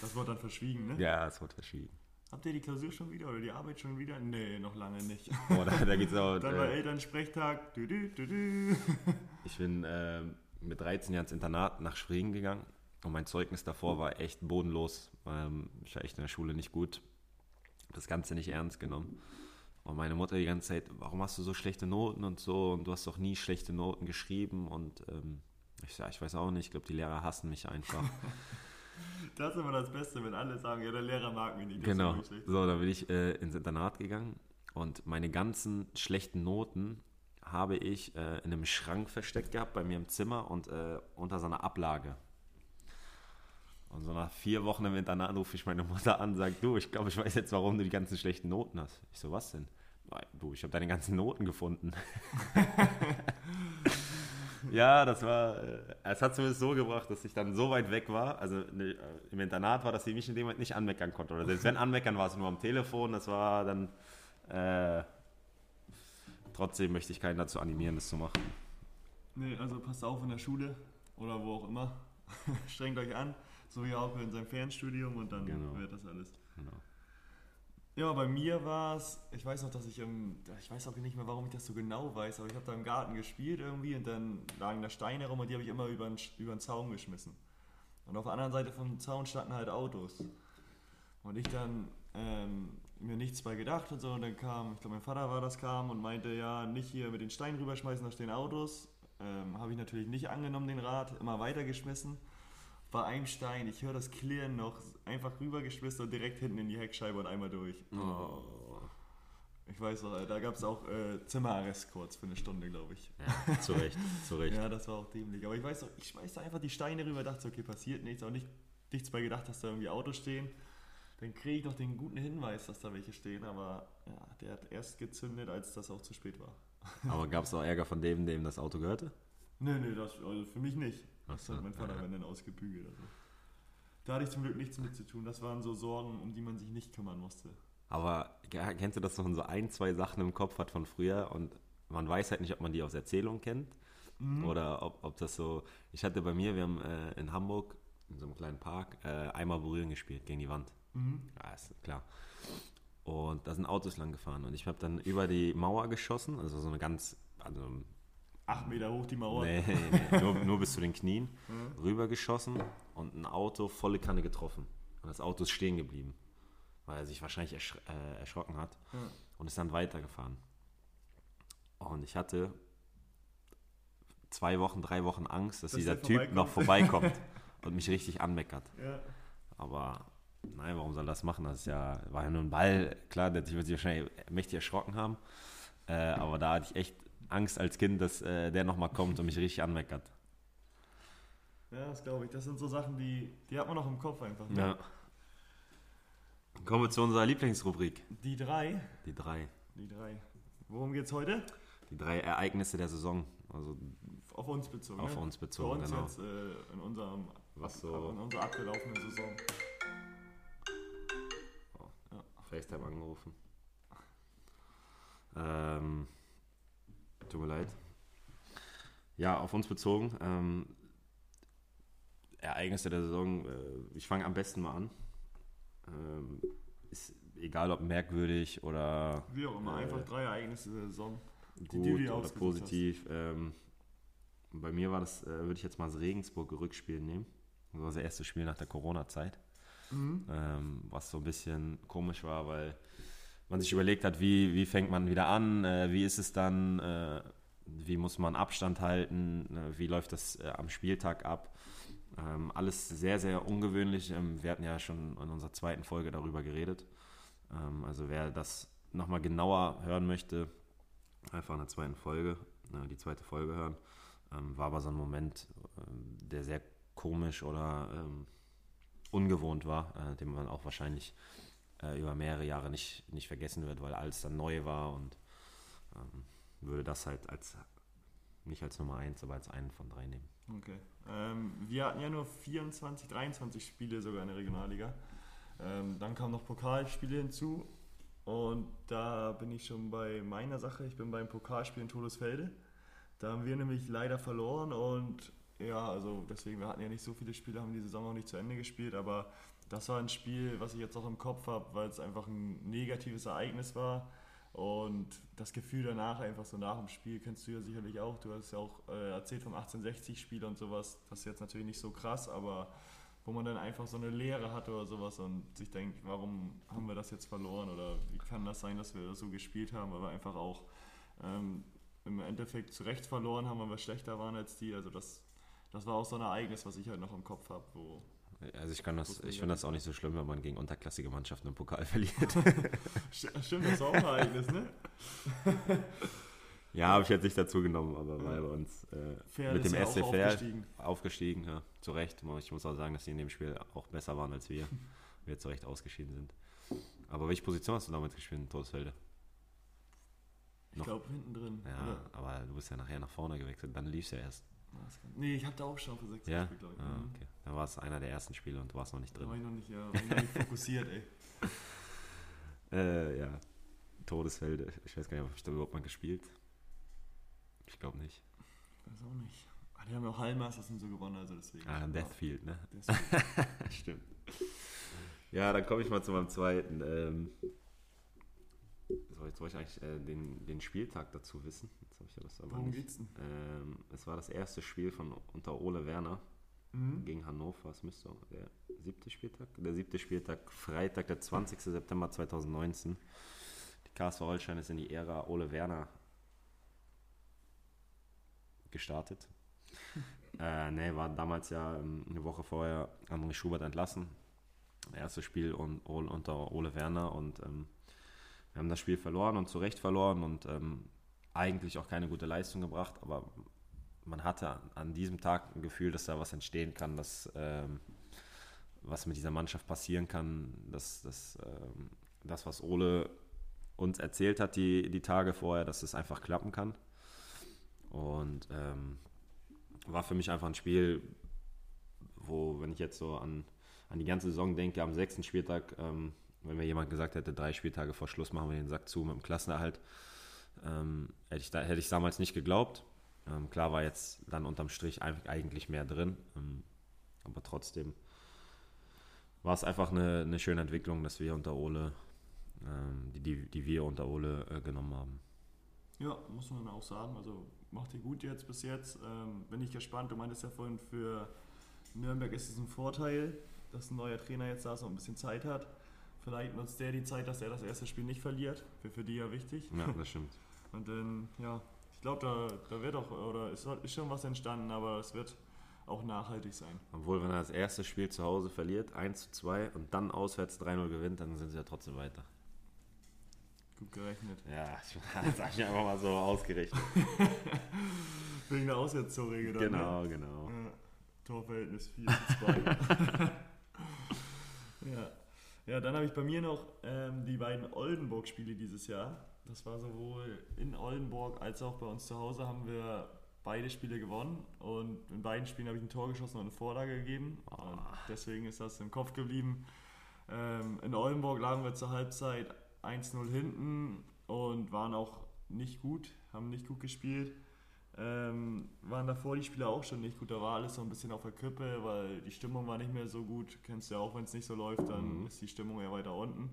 Speaker 2: Das wurde dann verschwiegen, ne?
Speaker 1: Ja, das wurde verschwiegen.
Speaker 2: Habt ihr die Klausur schon wieder oder die Arbeit schon wieder? Nee, noch lange nicht.
Speaker 1: Oh, da, da geht's auch.
Speaker 2: Dann war
Speaker 1: äh,
Speaker 2: Elternsprechtag. Du, du, du.
Speaker 1: ich bin äh, mit 13 Jahren ins Internat nach Schweden gegangen und mein Zeugnis davor war echt bodenlos. Ähm, ich war echt in der Schule nicht gut. Das Ganze nicht ernst genommen. Und meine Mutter die ganze Zeit, warum hast du so schlechte Noten und so? Und du hast doch nie schlechte Noten geschrieben. Und ähm, ich sag, ich weiß auch nicht, ich glaube, die Lehrer hassen mich einfach.
Speaker 2: Das ist immer das Beste, wenn alle sagen, ja, der Lehrer mag mich nicht.
Speaker 1: Genau. So, dann bin ich äh, ins Internat gegangen und meine ganzen schlechten Noten habe ich äh, in einem Schrank versteckt gehabt bei mir im Zimmer und äh, unter so einer Ablage. Und so nach vier Wochen im Internat rufe ich meine Mutter an und sage, du, ich glaube, ich weiß jetzt, warum du die ganzen schlechten Noten hast. Ich so, was denn? "Nein, Du, ich habe deine ganzen Noten gefunden. ja, das war, äh, es hat zumindest so gebracht, dass ich dann so weit weg war, also ne, äh, im Internat war, dass sie mich in dem Moment nicht anmeckern konnte. Oder selbst wenn anmeckern, war es nur am Telefon, das war dann, äh, trotzdem möchte ich keinen dazu animieren, das zu machen.
Speaker 2: Nee, also passt auf in der Schule oder wo auch immer. Strengt euch an, so wie auch in seinem Fernstudium und dann
Speaker 1: Genau.
Speaker 2: wird das alles.
Speaker 1: Genau.
Speaker 2: Ja, bei mir war es, ich weiß noch, dass ich im, ich weiß auch nicht mehr, warum ich das so genau weiß, aber ich habe da im Garten gespielt irgendwie und dann lagen da Steine rum und die habe ich immer über den, über den Zaun geschmissen. Und auf der anderen Seite vom Zaun standen halt Autos. Und ich dann ähm, mir nichts bei gedacht und so und dann kam, ich glaube mein Vater war das, kam und meinte, ja, nicht hier mit den Steinen rüberschmeißen, da stehen Autos. Ähm, habe ich natürlich nicht angenommen, den Rat, immer weiter geschmissen. Bei einem Stein, ich höre das Klirren noch, einfach rübergeschmissen und direkt hinten in die Heckscheibe und einmal durch.
Speaker 1: Oh.
Speaker 2: Ich weiß noch, da gab es auch äh, Zimmerarrest kurz für eine Stunde, glaube ich.
Speaker 1: Ja, zu Recht, zu Recht.
Speaker 2: Ja, das war auch dämlich. Aber ich weiß noch, ich schmeiß da einfach die Steine rüber, dachte okay, passiert nichts, auch nicht, nichts bei gedacht, dass da irgendwie Autos stehen. Dann kriege ich noch den guten Hinweis, dass da welche stehen, aber ja, der hat erst gezündet, als das auch zu spät war.
Speaker 1: Aber gab es auch Ärger von dem, dem das Auto gehörte?
Speaker 2: Nee, nee, das, also für mich nicht.
Speaker 1: Ach so,
Speaker 2: hat mein Vater
Speaker 1: ja.
Speaker 2: wenn dann ausgebügelt. Also. Da hatte ich zum Glück nichts mit zu tun. Das waren so Sorgen, um die man sich nicht kümmern musste.
Speaker 1: Aber ja, kennst du das, dass man so ein, zwei Sachen im Kopf hat von früher und man weiß halt nicht, ob man die aus Erzählung kennt
Speaker 2: Mhm.
Speaker 1: oder ob, ob das so. Ich hatte bei mir, wir haben äh, in Hamburg in so einem kleinen Park äh, einmal berühren gespielt gegen die Wand.
Speaker 2: Mhm.
Speaker 1: Ja, ist klar. Und da sind Autos lang gefahren und ich habe dann über die Mauer geschossen, also so eine ganz, also
Speaker 2: Acht Meter hoch die Mauer.
Speaker 1: nee, nee, nur, nur bis zu den Knien,
Speaker 2: Mhm.
Speaker 1: rübergeschossen und ein Auto volle Kanne getroffen. Und das Auto ist stehen geblieben, weil er sich wahrscheinlich ersch äh, erschrocken hat
Speaker 2: Ja.
Speaker 1: und ist dann weitergefahren. Und ich hatte zwei Wochen, drei Wochen Angst, dass
Speaker 2: Dass
Speaker 1: dieser Typ noch vorbeikommt und mich richtig anmeckert.
Speaker 2: Ja.
Speaker 1: Aber nein, warum soll er das machen? Das ist ja, war ja nur ein Ball. Klar, der wird sich wahrscheinlich mächtig erschrocken haben. Äh, aber da hatte ich echt Angst als Kind, dass äh, der nochmal kommt und mich richtig anmeckert.
Speaker 2: Ja, das glaube ich. Das sind so Sachen, die, die hat man noch im Kopf einfach. Ne?
Speaker 1: Ja. Kommen wir zu unserer Lieblingsrubrik.
Speaker 2: Die drei.
Speaker 1: Die drei.
Speaker 2: Die drei. Worum geht's heute?
Speaker 1: Die drei Ereignisse der Saison. Also
Speaker 2: Auf uns bezogen.
Speaker 1: auf
Speaker 2: ne?
Speaker 1: uns
Speaker 2: Für
Speaker 1: bezogen,
Speaker 2: uns
Speaker 1: genau.
Speaker 2: jetzt äh, in, unserem,
Speaker 1: Was
Speaker 2: ab,
Speaker 1: so-
Speaker 2: in unserer abgelaufenen Saison.
Speaker 1: FaceTime angerufen. Ähm, tut mir leid. Ja, auf uns bezogen. Ähm, Ereignisse der Saison. Äh, ich fange am besten mal an. Ähm, ist egal, ob merkwürdig oder
Speaker 2: Wie auch immer,
Speaker 1: Äh,
Speaker 2: einfach drei Ereignisse der Saison.
Speaker 1: gut
Speaker 2: du dir
Speaker 1: oder positiv. Ähm, bei mir war das, äh, würde ich jetzt mal das Regensburg-Rückspiel nehmen. Das war das erste Spiel nach der Corona-Zeit.
Speaker 2: Mhm.
Speaker 1: ähm, was so ein bisschen komisch war, weil man sich überlegt hat, wie, wie fängt man wieder an, äh, wie ist es dann, äh, wie muss man Abstand halten, äh, wie läuft das äh, am Spieltag ab. Ähm, alles sehr, sehr ungewöhnlich. Ähm, wir hatten ja schon in unserer zweiten Folge darüber geredet. Ähm, also wer das nochmal genauer hören möchte, einfach in der zweiten Folge, äh, die zweite Folge hören. Ähm, war aber so ein Moment, ähm, der sehr komisch oder ähm, ungewohnt war, äh, den man auch wahrscheinlich äh, über mehrere Jahre nicht, nicht vergessen wird, weil alles dann neu war und ähm, würde das halt als nicht als Nummer eins, aber als einen von drei nehmen.
Speaker 2: Okay. Ähm, wir hatten ja nur 24, 23 Spiele sogar in der Regionalliga. Ähm, dann kamen noch Pokalspiele hinzu. Und da bin ich schon bei meiner Sache. Ich bin beim Pokalspiel in Todesfelde. Da haben wir nämlich leider verloren und ja, also deswegen, wir hatten ja nicht so viele Spiele, haben die Saison auch nicht zu Ende gespielt, aber das war ein Spiel, was ich jetzt auch im Kopf habe, weil es einfach ein negatives Ereignis war. Und das Gefühl danach, einfach so nach dem Spiel, kennst du ja sicherlich auch. Du hast ja auch äh, erzählt vom 1860-Spiel und sowas. Das ist jetzt natürlich nicht so krass, aber wo man dann einfach so eine Lehre hat oder sowas und sich denkt, warum haben wir das jetzt verloren oder wie kann das sein, dass wir das so gespielt haben, weil wir einfach auch ähm, im Endeffekt zu Recht verloren haben, weil wir schlechter waren als die. Also das, das war auch so ein Ereignis, was ich halt noch im Kopf habe, wo
Speaker 1: also ich kann das, ich finde das auch nicht so schlimm, wenn man gegen unterklassige Mannschaften im Pokal verliert.
Speaker 2: Stimmt, das ist auch ein Ereignis, ne?
Speaker 1: ja, habe ich jetzt nicht dazu genommen, aber weil bei uns äh, mit dem ja SC aufgestiegen, aufgestiegen ja, zu Recht. Ich muss auch sagen, dass sie in dem Spiel auch besser waren als wir. wir zu Recht ausgeschieden sind. Aber welche Position hast du damals gespielt in Todesfelde?
Speaker 2: Ich glaube hinten drin.
Speaker 1: Ja, oder? aber du bist ja nachher nach vorne gewechselt, dann lief es ja erst.
Speaker 2: Nee, ich habe da auch schon für 6
Speaker 1: ja? gespielt, Ah, mhm. okay. Da war es einer der ersten Spiele und du warst noch nicht drin.
Speaker 2: Da war ich noch nicht, ja, war ich noch nicht fokussiert, ey.
Speaker 1: Äh, ja. Todesfelde. Ich weiß gar nicht, habe ich da überhaupt mal gespielt? Ich glaube nicht.
Speaker 2: Ich weiß auch nicht. Ah, die haben ja auch Hallmasters und so gewonnen, also deswegen.
Speaker 1: Ah, Deathfield, ne? Deathfield. Stimmt. Ja, dann komme ich mal zu meinem zweiten. Ähm, jetzt wollte ich eigentlich äh, den, den Spieltag dazu wissen. Jetzt habe ich ja das aber
Speaker 2: Worum nicht. geht's denn?
Speaker 1: Ähm, es war das erste Spiel von unter Ole Werner mhm. gegen Hannover. Es müsste auch der siebte Spieltag. Der siebte Spieltag, Freitag, der 20. September 2019. Die KSV Holstein ist in die Ära Ole Werner gestartet. äh, ne, war damals ja ähm, eine Woche vorher André Schubert entlassen. Erstes Spiel un, unter Ole Werner und ähm, wir haben das Spiel verloren und zu Recht verloren und ähm, eigentlich auch keine gute Leistung gebracht, aber man hatte an diesem Tag ein Gefühl, dass da was entstehen kann, dass ähm, was mit dieser Mannschaft passieren kann, dass, dass ähm, das, was Ole uns erzählt hat die, die Tage vorher, dass es einfach klappen kann. Und ähm, war für mich einfach ein Spiel, wo, wenn ich jetzt so an, an die ganze Saison denke, am sechsten Spieltag, ähm, wenn mir jemand gesagt hätte, drei Spieltage vor Schluss machen wir den Sack zu mit dem Klassenerhalt, ähm, hätte ich da, hätte ich damals nicht geglaubt. Ähm, klar war jetzt dann unterm Strich eigentlich mehr drin, ähm, aber trotzdem war es einfach eine, eine, schöne Entwicklung, dass wir unter Ole, ähm, die, die, die, wir unter Ole äh, genommen haben.
Speaker 2: Ja, muss man auch sagen. Also macht ihr gut jetzt bis jetzt. Ähm, bin ich gespannt. Du meintest ja vorhin, für Nürnberg ist es ein Vorteil, dass ein neuer Trainer jetzt da so ein bisschen Zeit hat. Vielleicht nutzt der die Zeit, dass er das erste Spiel nicht verliert. Wäre für die ja wichtig.
Speaker 1: Ja, das stimmt.
Speaker 2: Und dann, ja, ich glaube, da, da wird auch, oder ist, ist schon was entstanden, aber es wird auch nachhaltig sein.
Speaker 1: Obwohl, wenn er das erste Spiel zu Hause verliert, 1 zu 2 und dann auswärts 3-0 gewinnt, dann sind sie ja trotzdem weiter.
Speaker 2: Gut gerechnet.
Speaker 1: Ja, das habe ich einfach mal so ausgerechnet.
Speaker 2: Wegen der Auswärtstorregel
Speaker 1: dann. Genau, ne? genau.
Speaker 2: Ja, Torverhältnis 4 zu 2. ja. Dann habe ich bei mir noch ähm, die beiden Oldenburg-Spiele dieses Jahr. Das war sowohl in Oldenburg als auch bei uns zu Hause haben wir beide Spiele gewonnen und in beiden Spielen habe ich ein Tor geschossen und eine Vorlage gegeben. Und deswegen ist das im Kopf geblieben. Ähm, in Oldenburg lagen wir zur Halbzeit 1-0 hinten und waren auch nicht gut, haben nicht gut gespielt. Ähm, waren davor die Spieler auch schon nicht gut. Da war alles so ein bisschen auf der Kippe, weil die Stimmung war nicht mehr so gut. Kennst du ja auch, wenn es nicht so läuft, dann mhm. ist die Stimmung eher weiter unten.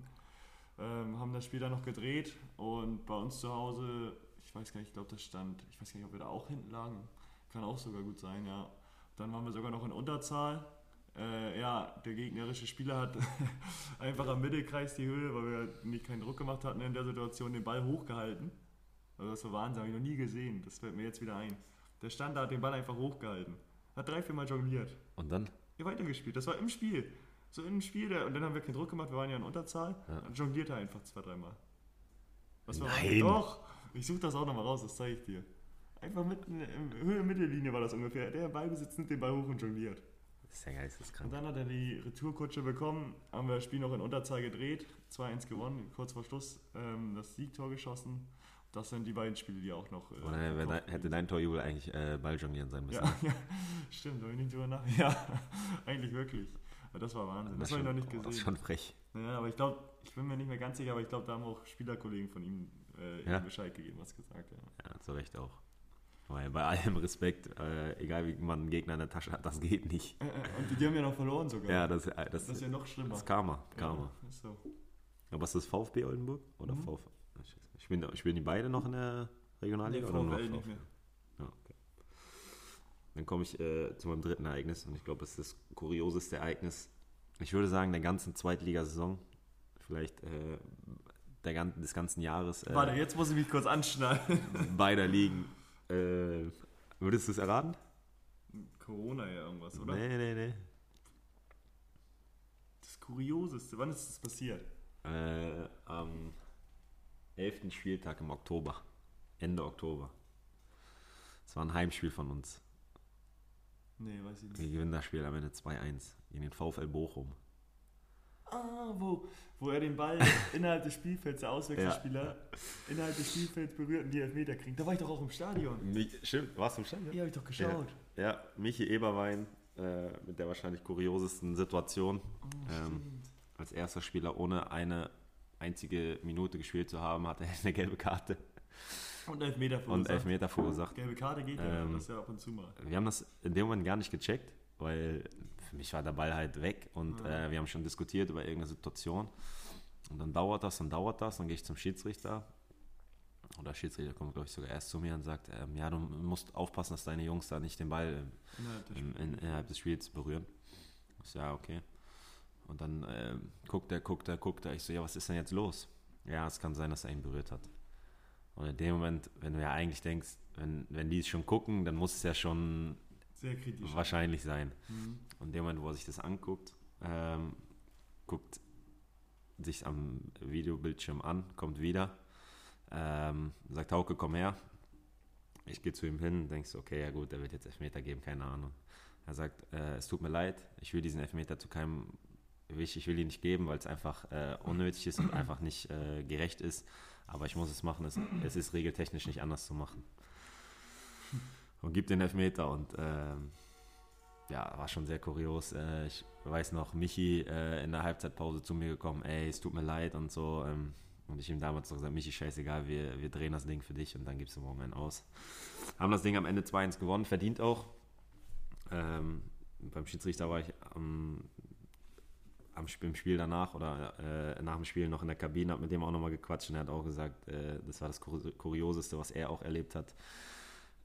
Speaker 2: Ähm, haben das Spiel dann noch gedreht und bei uns zu Hause, ich weiß gar nicht, ich glaube, das stand, ich weiß gar nicht, ob wir da auch hinten lagen. Kann auch sogar gut sein, ja. Dann waren wir sogar noch in Unterzahl. Äh, ja, der gegnerische Spieler hat einfach am Mittelkreis die Höhe, weil wir nicht keinen Druck gemacht hatten in der Situation, den Ball hochgehalten also das war Wahnsinn, habe ich noch nie gesehen. Das fällt mir jetzt wieder ein. Der stand da, hat den Ball einfach hochgehalten. Hat drei, vier Mal jongliert.
Speaker 1: Und dann?
Speaker 2: Ja, weitergespielt. Das war im Spiel. So im Spiel. Und dann haben wir keinen Druck gemacht, wir waren ja in Unterzahl. Ja. Dann jongliert er einfach zwei, dreimal. Was war
Speaker 1: Nein.
Speaker 2: Doch! Ich suche das auch nochmal raus, das zeige ich dir. Einfach mitten in Höhe Mittellinie war das ungefähr. Der Ball besitzt den Ball hoch und jongliert.
Speaker 1: Das ist ja geisteskrank.
Speaker 2: Und dann hat er die Retourkutsche bekommen, haben wir das Spiel noch in Unterzahl gedreht, 2-1 gewonnen, kurz vor Schluss ähm, das Siegtor geschossen. Das sind die beiden Spiele, die auch noch.
Speaker 1: Äh, Oder dein, hätte dein Torjubel eigentlich äh, Balljonglieren sein müssen.
Speaker 2: Ja, ja stimmt, habe ich nicht drüber nach. Ja, eigentlich wirklich. Aber das war Wahnsinn. Das, das habe ich noch nicht gesehen. Das ist
Speaker 1: schon frech.
Speaker 2: Ja, aber ich glaube, ich bin mir nicht mehr ganz sicher, aber ich glaube, da haben auch Spielerkollegen von ihm, äh, ja? ihm Bescheid gegeben, was gesagt. Ja.
Speaker 1: ja, zu Recht auch. Weil bei allem Respekt, äh, egal wie man einen Gegner in der Tasche hat, das geht nicht.
Speaker 2: Äh, äh, Und die, haben ja noch verloren sogar.
Speaker 1: Ja, das, äh, das,
Speaker 2: das ist ja noch schlimmer.
Speaker 1: das ist Karma. Karma.
Speaker 2: Ja, ist so.
Speaker 1: Aber ist das VfB Oldenburg oder
Speaker 2: Mhm.
Speaker 1: VfB? Spielen, spielen die beide noch in der Regionalliga
Speaker 2: Nee,
Speaker 1: oder nur
Speaker 2: VfL nicht mehr.
Speaker 1: Ja, okay. Dann komme ich äh, zu meinem dritten Ereignis und ich glaube, es ist das kurioseste Ereignis. Ich würde sagen, der ganzen Zweitligasaison, vielleicht äh, der, gan- des ganzen Jahres äh,
Speaker 2: Warte, jetzt muss ich mich kurz anschnallen.
Speaker 1: beider Ligen. Äh, würdest du es erraten?
Speaker 2: Corona ja irgendwas, oder?
Speaker 1: Nee, nee, nee.
Speaker 2: Das Kurioseste. Wann ist das passiert?
Speaker 1: Äh, am 11. Spieltag im Oktober. Ende Oktober. Es war ein Heimspiel von uns.
Speaker 2: Nee, weiß ich nicht.
Speaker 1: Wir gewinnen das Spiel am Ende 2-1 gegen den VfL Bochum.
Speaker 2: Ah, wo, wo er den Ball innerhalb des Spielfelds, der Auswechselspieler, innerhalb des Spielfelds berührt und die Elfmeter kriegt. Da war ich doch auch im Stadion.
Speaker 1: Mich, stimmt, warst du im Stadion?
Speaker 2: Ja, hab ich doch geschaut.
Speaker 1: Ja, Michi Eberwein äh, mit der wahrscheinlich kuriosesten Situation.
Speaker 2: Oh,
Speaker 1: Ähm. Als erster Spieler ohne eine einzige Minute gespielt zu haben, hat er eine gelbe Karte
Speaker 2: Und Elfmeter
Speaker 1: und
Speaker 2: verursacht.
Speaker 1: Elfmeter verursacht.
Speaker 2: Gelbe Karte geht ja,
Speaker 1: Ähm,
Speaker 2: das ist ja ab und zu mal.
Speaker 1: Wir haben das in dem Moment gar nicht gecheckt, weil für mich war der Ball halt weg und
Speaker 2: Ja.
Speaker 1: äh, wir haben schon diskutiert über irgendeine Situation. Und dann dauert das, dann dauert das, dann gehe ich zum Schiedsrichter. Und der Schiedsrichter kommt, glaube ich, sogar erst zu mir und sagt, ähm, ja, du musst aufpassen, dass deine Jungs da nicht den Ball
Speaker 2: Innerhalb des
Speaker 1: im, in, innerhalb des Spiels berühren. Ich so, ja, okay. Und dann ähm, guckt er, guckt er, guckt er. Ich so, ja, was ist denn jetzt los? Ja, es kann sein, dass er ihn berührt hat. Und in dem Moment, wenn du ja eigentlich denkst, wenn, wenn die es schon gucken, dann muss es ja schon wahrscheinlich sein.
Speaker 2: Mhm.
Speaker 1: Und in dem Moment, wo er sich das anguckt, ähm, guckt sich am Videobildschirm an, kommt wieder, ähm, sagt Hauke, komm her. Ich gehe zu ihm hin, denkst, okay, ja gut, der wird jetzt Elfmeter geben, keine Ahnung. Er sagt, äh, es tut mir leid, ich will diesen Elfmeter zu keinem, ich, ich will ihn nicht geben, weil es einfach äh, unnötig ist und einfach nicht äh, gerecht ist. Aber ich muss es machen, es, es ist regeltechnisch nicht anders zu machen. Und gibt den Elfmeter und ähm, ja, war schon sehr kurios. Äh, ich weiß noch, Michi äh, in der Halbzeitpause zu mir gekommen, ey, es tut mir leid und so. Ähm, und ich ihm damals noch gesagt, Michi, scheißegal, wir, wir drehen das Ding für dich und dann gibst du morgen einen aus. Haben das Ding am Ende 2-1 gewonnen, verdient auch. Ähm, beim Schiedsrichter war ich am, am Sp- im Spiel danach oder äh, nach dem Spiel noch in der Kabine, habe mit dem auch nochmal gequatscht und er hat auch gesagt, äh, das war das Kur Kurioseste, was er auch erlebt hat.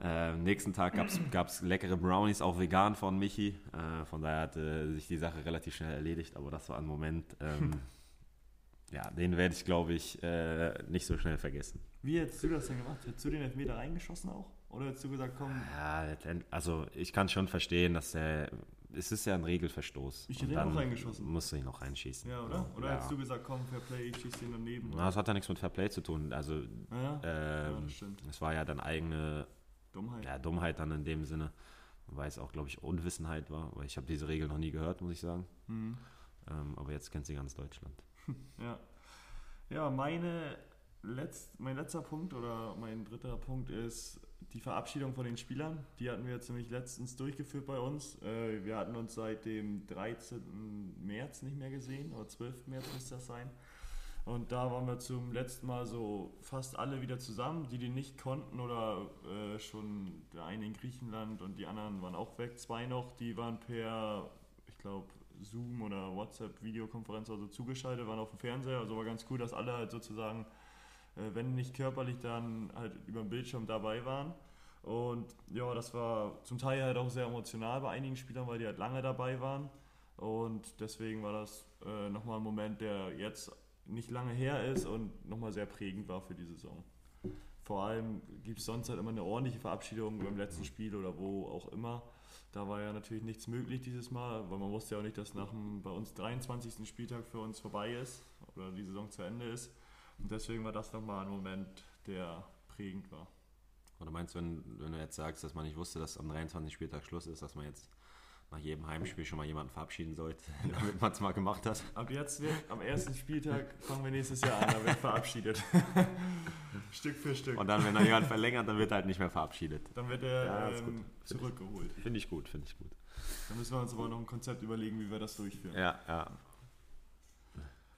Speaker 1: Äh, nächsten Tag gab es leckere Brownies, auch vegan von Michi. Äh, von daher hat äh, sich die Sache relativ schnell erledigt, aber das war ein Moment, ähm, ja, den werde ich, glaube ich, äh, nicht so schnell vergessen.
Speaker 2: Wie hättest du das denn gemacht? Hättest du den Elfmeter reingeschossen auch? Oder hättest du gesagt, komm,
Speaker 1: Ja, also ich kann schon verstehen, dass der, es ist ja ein Regelverstoß.
Speaker 2: Ich hätte ihn auch reingeschossen.
Speaker 1: Musst du ihn noch reinschießen.
Speaker 2: ja, oder? Oder
Speaker 1: ja.
Speaker 2: hättest du gesagt, komm, Fair Play, ich schieß den daneben?
Speaker 1: Na, das hat ja nichts mit Fairplay zu tun. Also,
Speaker 2: Ja, ja. ja,
Speaker 1: ähm,
Speaker 2: das stimmt.
Speaker 1: es war ja dann eigene
Speaker 2: Dummheit.
Speaker 1: ja, Dummheit dann in dem Sinne, weil es auch, glaube ich, Unwissenheit war, weil ich habe diese Regel noch nie gehört, muss ich sagen.
Speaker 2: Mhm.
Speaker 1: Ähm, aber jetzt kennt sie ganz Deutschland.
Speaker 2: Ja, ja meine letzt, mein letzter Punkt oder mein dritter Punkt ist die Verabschiedung von den Spielern. Die hatten wir jetzt nämlich letztens durchgeführt bei uns. Äh, Wir hatten uns seit dem 13. März nicht mehr gesehen, oder 12. März müsste das sein. Und da waren wir zum letzten Mal so fast alle wieder zusammen, die die nicht konnten oder äh, schon der eine in Griechenland und die anderen waren auch weg. Zwei noch, die waren per, ich glaube, Zoom oder WhatsApp-Videokonferenz also zugeschaltet, waren auf dem Fernseher. Also war ganz cool, dass alle halt sozusagen, äh, wenn nicht körperlich, dann halt über den Bildschirm dabei waren. Und ja, das war zum Teil halt auch sehr emotional bei einigen Spielern, weil die halt lange dabei waren. Und deswegen war das äh, nochmal ein Moment, der jetzt nicht lange her ist und nochmal sehr prägend war für die Saison. Vor allem gibt es sonst halt immer eine ordentliche Verabschiedung beim letzten Spiel oder wo auch immer. Da war ja natürlich nichts möglich dieses Mal, weil man wusste ja auch nicht, dass nach dem bei uns 23. Spieltag für uns vorbei ist oder die Saison zu Ende ist. Und deswegen war das nochmal ein Moment, der prägend war.
Speaker 1: Oder meinst du, wenn, wenn du jetzt sagst, dass man nicht wusste, dass am 23. Spieltag Schluss ist, dass man jetzt nach jedem Heimspiel schon mal jemanden verabschieden sollte, damit man es mal gemacht hat?
Speaker 2: Ab jetzt wird, am ersten Spieltag fangen wir nächstes Jahr an, da wird verabschiedet. Stück für Stück.
Speaker 1: Und dann, wenn er jemand verlängert, dann wird er halt nicht mehr verabschiedet.
Speaker 2: Dann wird er
Speaker 1: Ja,
Speaker 2: ähm,
Speaker 1: gut.
Speaker 2: zurückgeholt.
Speaker 1: Finde ich gut, finde ich gut.
Speaker 2: Dann müssen wir uns aber noch ein Konzept überlegen, wie wir das durchführen.
Speaker 1: Ja, ja.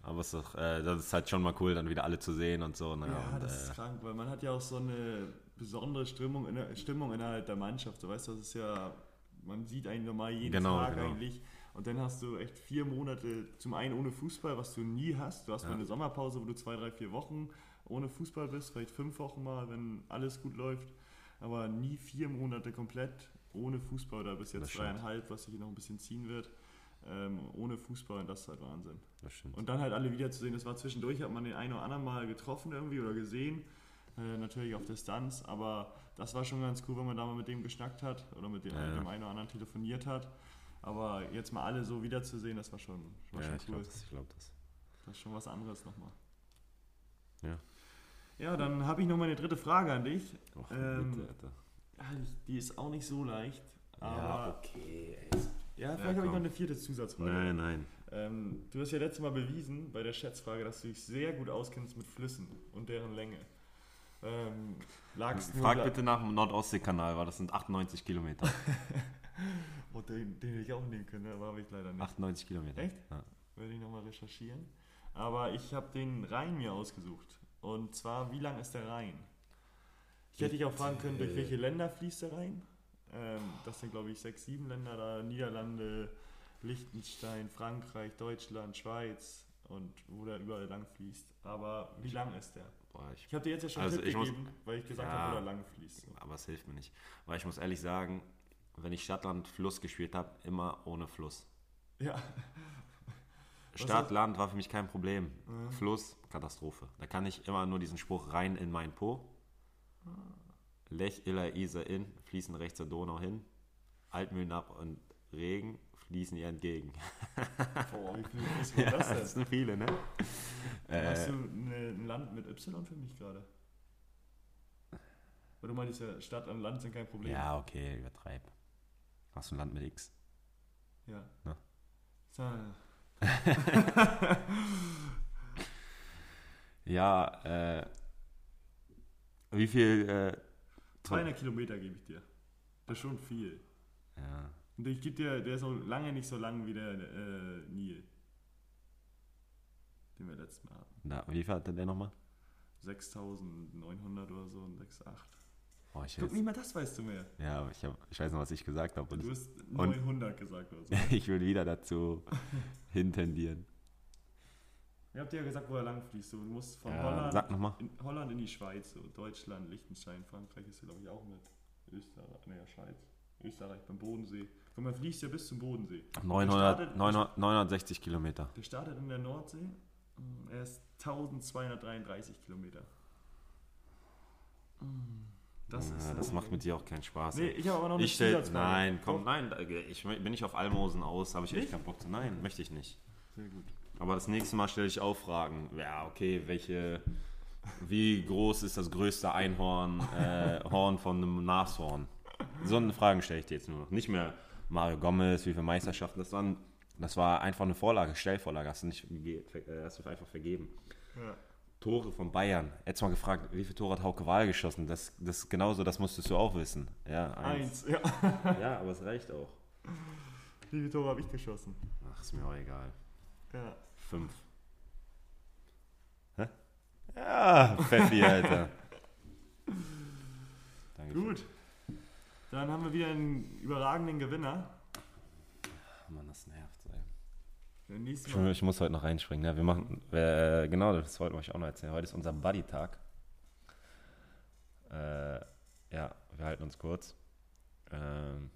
Speaker 1: Aber es ist doch, äh, das ist halt schon mal cool, dann wieder alle zu sehen und so. Ne?
Speaker 2: Ja,
Speaker 1: und,
Speaker 2: das ist
Speaker 1: äh,
Speaker 2: krank, weil man hat ja auch so eine besondere Stimmung, inner- Stimmung innerhalb der Mannschaft. Du weißt, das ist ja, man sieht einen normal jeden
Speaker 1: Genau,
Speaker 2: Tag
Speaker 1: genau.
Speaker 2: eigentlich. Und dann hast du echt vier Monate zum einen ohne Fußball, was du nie hast. Du hast
Speaker 1: Ja.
Speaker 2: mal eine Sommerpause, wo du zwei, drei, vier Wochen ohne Fußball bist, vielleicht fünf Wochen mal, wenn alles gut läuft. Aber nie vier Monate komplett ohne Fußball oder bis jetzt dreieinhalb, was sich noch ein bisschen ziehen wird. Ähm, ohne Fußball, und das ist halt Wahnsinn. Und dann halt alle wiederzusehen, das war zwischendurch, hat man den einen oder anderen mal getroffen irgendwie oder gesehen, äh, natürlich auf Distanz, aber das war schon ganz cool, wenn man da mal mit dem geschnackt hat oder mit dem,
Speaker 1: Ja, ja.
Speaker 2: dem einen oder anderen telefoniert hat. Aber jetzt mal alle so wiederzusehen, das war schon, war
Speaker 1: ja,
Speaker 2: schon
Speaker 1: ich
Speaker 2: cool.
Speaker 1: glaube das. Ich glaub das.
Speaker 2: Das ist schon was anderes nochmal.
Speaker 1: Ja.
Speaker 2: Ja, dann habe ich noch meine dritte Frage an dich.
Speaker 1: Och,
Speaker 2: Ähm,
Speaker 1: bitte, Alter.
Speaker 2: Die ist auch nicht so leicht, aber
Speaker 1: Ja, okay.
Speaker 2: Ja, vielleicht
Speaker 1: Ja,
Speaker 2: habe ich noch eine vierte Zusatzfrage.
Speaker 1: Nein, nein.
Speaker 2: Ähm, du hast ja letztes Mal bewiesen bei der Schätzfrage, dass du dich sehr gut auskennst mit Flüssen und deren Länge. Ähm, lagst
Speaker 1: Frag bitte nach dem Nordostseekanal, weil das sind 98 Kilometer.
Speaker 2: Oh, den, den hätte ich auch nehmen können, aber habe ich leider nicht.
Speaker 1: 98 Kilometer.
Speaker 2: Echt?
Speaker 1: Ja.
Speaker 2: Werde ich nochmal recherchieren. Aber ich habe den Rhein mir ausgesucht. Und zwar, wie lang ist der Rhein? Ich hätte dich auch fragen können, durch welche Länder fließt der Rhein? Ähm, das sind, glaube ich, sechs, sieben Länder da. Niederlande, Liechtenstein, Frankreich, Deutschland, Schweiz und wo der überall lang fließt. Aber wie lang ist der?
Speaker 1: Boah, ich,
Speaker 2: Ich habe dir jetzt ja schon
Speaker 1: Also
Speaker 2: Tipp
Speaker 1: ich muss-
Speaker 2: gegeben, weil ich gesagt
Speaker 1: Ja.
Speaker 2: habe, wo der lang fließt. So.
Speaker 1: aber es hilft mir nicht. Weil ich muss ehrlich sagen, wenn ich Stadtland Fluss gespielt habe, immer ohne Fluss.
Speaker 2: Ja,
Speaker 1: Stadt, Land war für mich kein Problem.
Speaker 2: Mhm.
Speaker 1: Fluss, Katastrophe. Da kann ich immer nur diesen Spruch rein in mein Po. Lech, Iller, Isar in, fließen rechts der Donau hin. Altmühlen ab und Regen fließen ihr entgegen.
Speaker 2: boah, wie viel ist ja, das denn?
Speaker 1: das sind viele, ne?
Speaker 2: Hast
Speaker 1: Äh,
Speaker 2: du eine, ein Land mit Y für mich gerade? Weil du meinst ja, Stadt und Land sind kein Problem.
Speaker 1: ja, okay, übertreib. Hast du ein Land mit X?
Speaker 2: Ja. So,
Speaker 1: Ja, äh, wie viel, äh,
Speaker 2: 200 Kilometer gebe ich dir. Das ist schon viel.
Speaker 1: ja,
Speaker 2: Und ich gebe dir, der ist so lange nicht so lang wie der äh, Nil. Den wir letztes Mal hatten.
Speaker 1: na, wie viel hatte der nochmal?
Speaker 2: 6900 oder so und 6,8.
Speaker 1: Oh, ich,
Speaker 2: Guck, nicht mal das weißt du mehr.
Speaker 1: ja, aber ich, hab, ich weiß noch, was ich gesagt habe.
Speaker 2: Du hast 900 gesagt oder so.
Speaker 1: ich will wieder dazu hintendieren.
Speaker 2: Ihr habt ja gesagt, wo er lang fließt. Du musst von
Speaker 1: Ja,
Speaker 2: Holland,
Speaker 1: sag nochmal.
Speaker 2: in, Holland in die Schweiz, so Deutschland, Liechtenstein, Frankreich ist ja glaube ich auch mit. Österreich, ne, Schweiz. Österreich beim Bodensee. Guck mal, fließt ja bis zum Bodensee.
Speaker 1: 900,
Speaker 2: startet-
Speaker 1: 900, 960 Kilometer.
Speaker 2: Der startet in der Nordsee. Er ist 1233 Kilometer. Das ist
Speaker 1: ja, das macht mit dir auch keinen Spaß.
Speaker 2: Nee, ich habe aber noch
Speaker 1: ich stell, nein, komm, nein, ich bin nicht auf Almosen aus, habe ich echt
Speaker 2: Nicht?
Speaker 1: keinen Bock zu. Nein, möchte ich nicht.
Speaker 2: Sehr gut.
Speaker 1: Aber das nächste Mal stelle ich auch Fragen. Ja, okay, welche, wie groß ist das größte Einhorn, äh, Horn von einem Nashorn? So eine Fragen stelle ich dir jetzt nur noch. Nicht mehr Mario Gomez, wie viele Meisterschaften. Das, waren, das war einfach eine Vorlage, Stellvorlage. Hast du nicht äh, hast du einfach vergeben.
Speaker 2: Ja.
Speaker 1: Tore von Bayern. Jetzt mal gefragt, wie viele Tore hat Hauke Wahl geschossen? Das, das genauso, das musstest du auch wissen. Ja, eins.
Speaker 2: Eins, ja.
Speaker 1: Ja, aber es reicht auch.
Speaker 2: Wie viele Tore habe ich geschossen?
Speaker 1: Ach, ist mir auch egal.
Speaker 2: Ja.
Speaker 1: Fünf. Hä? Ja, Pfeffi, Alter. Danke.
Speaker 2: Gut. Dann haben wir wieder einen überragenden Gewinner.
Speaker 1: Mann, das nervt. Ey. Ich, ich muss heute noch reinspringen. Ja, wir machen, äh, genau, das wollte ich auch noch erzählen. Heute ist unser Buddy-Tag. Äh, ja, wir halten uns kurz. Ähm,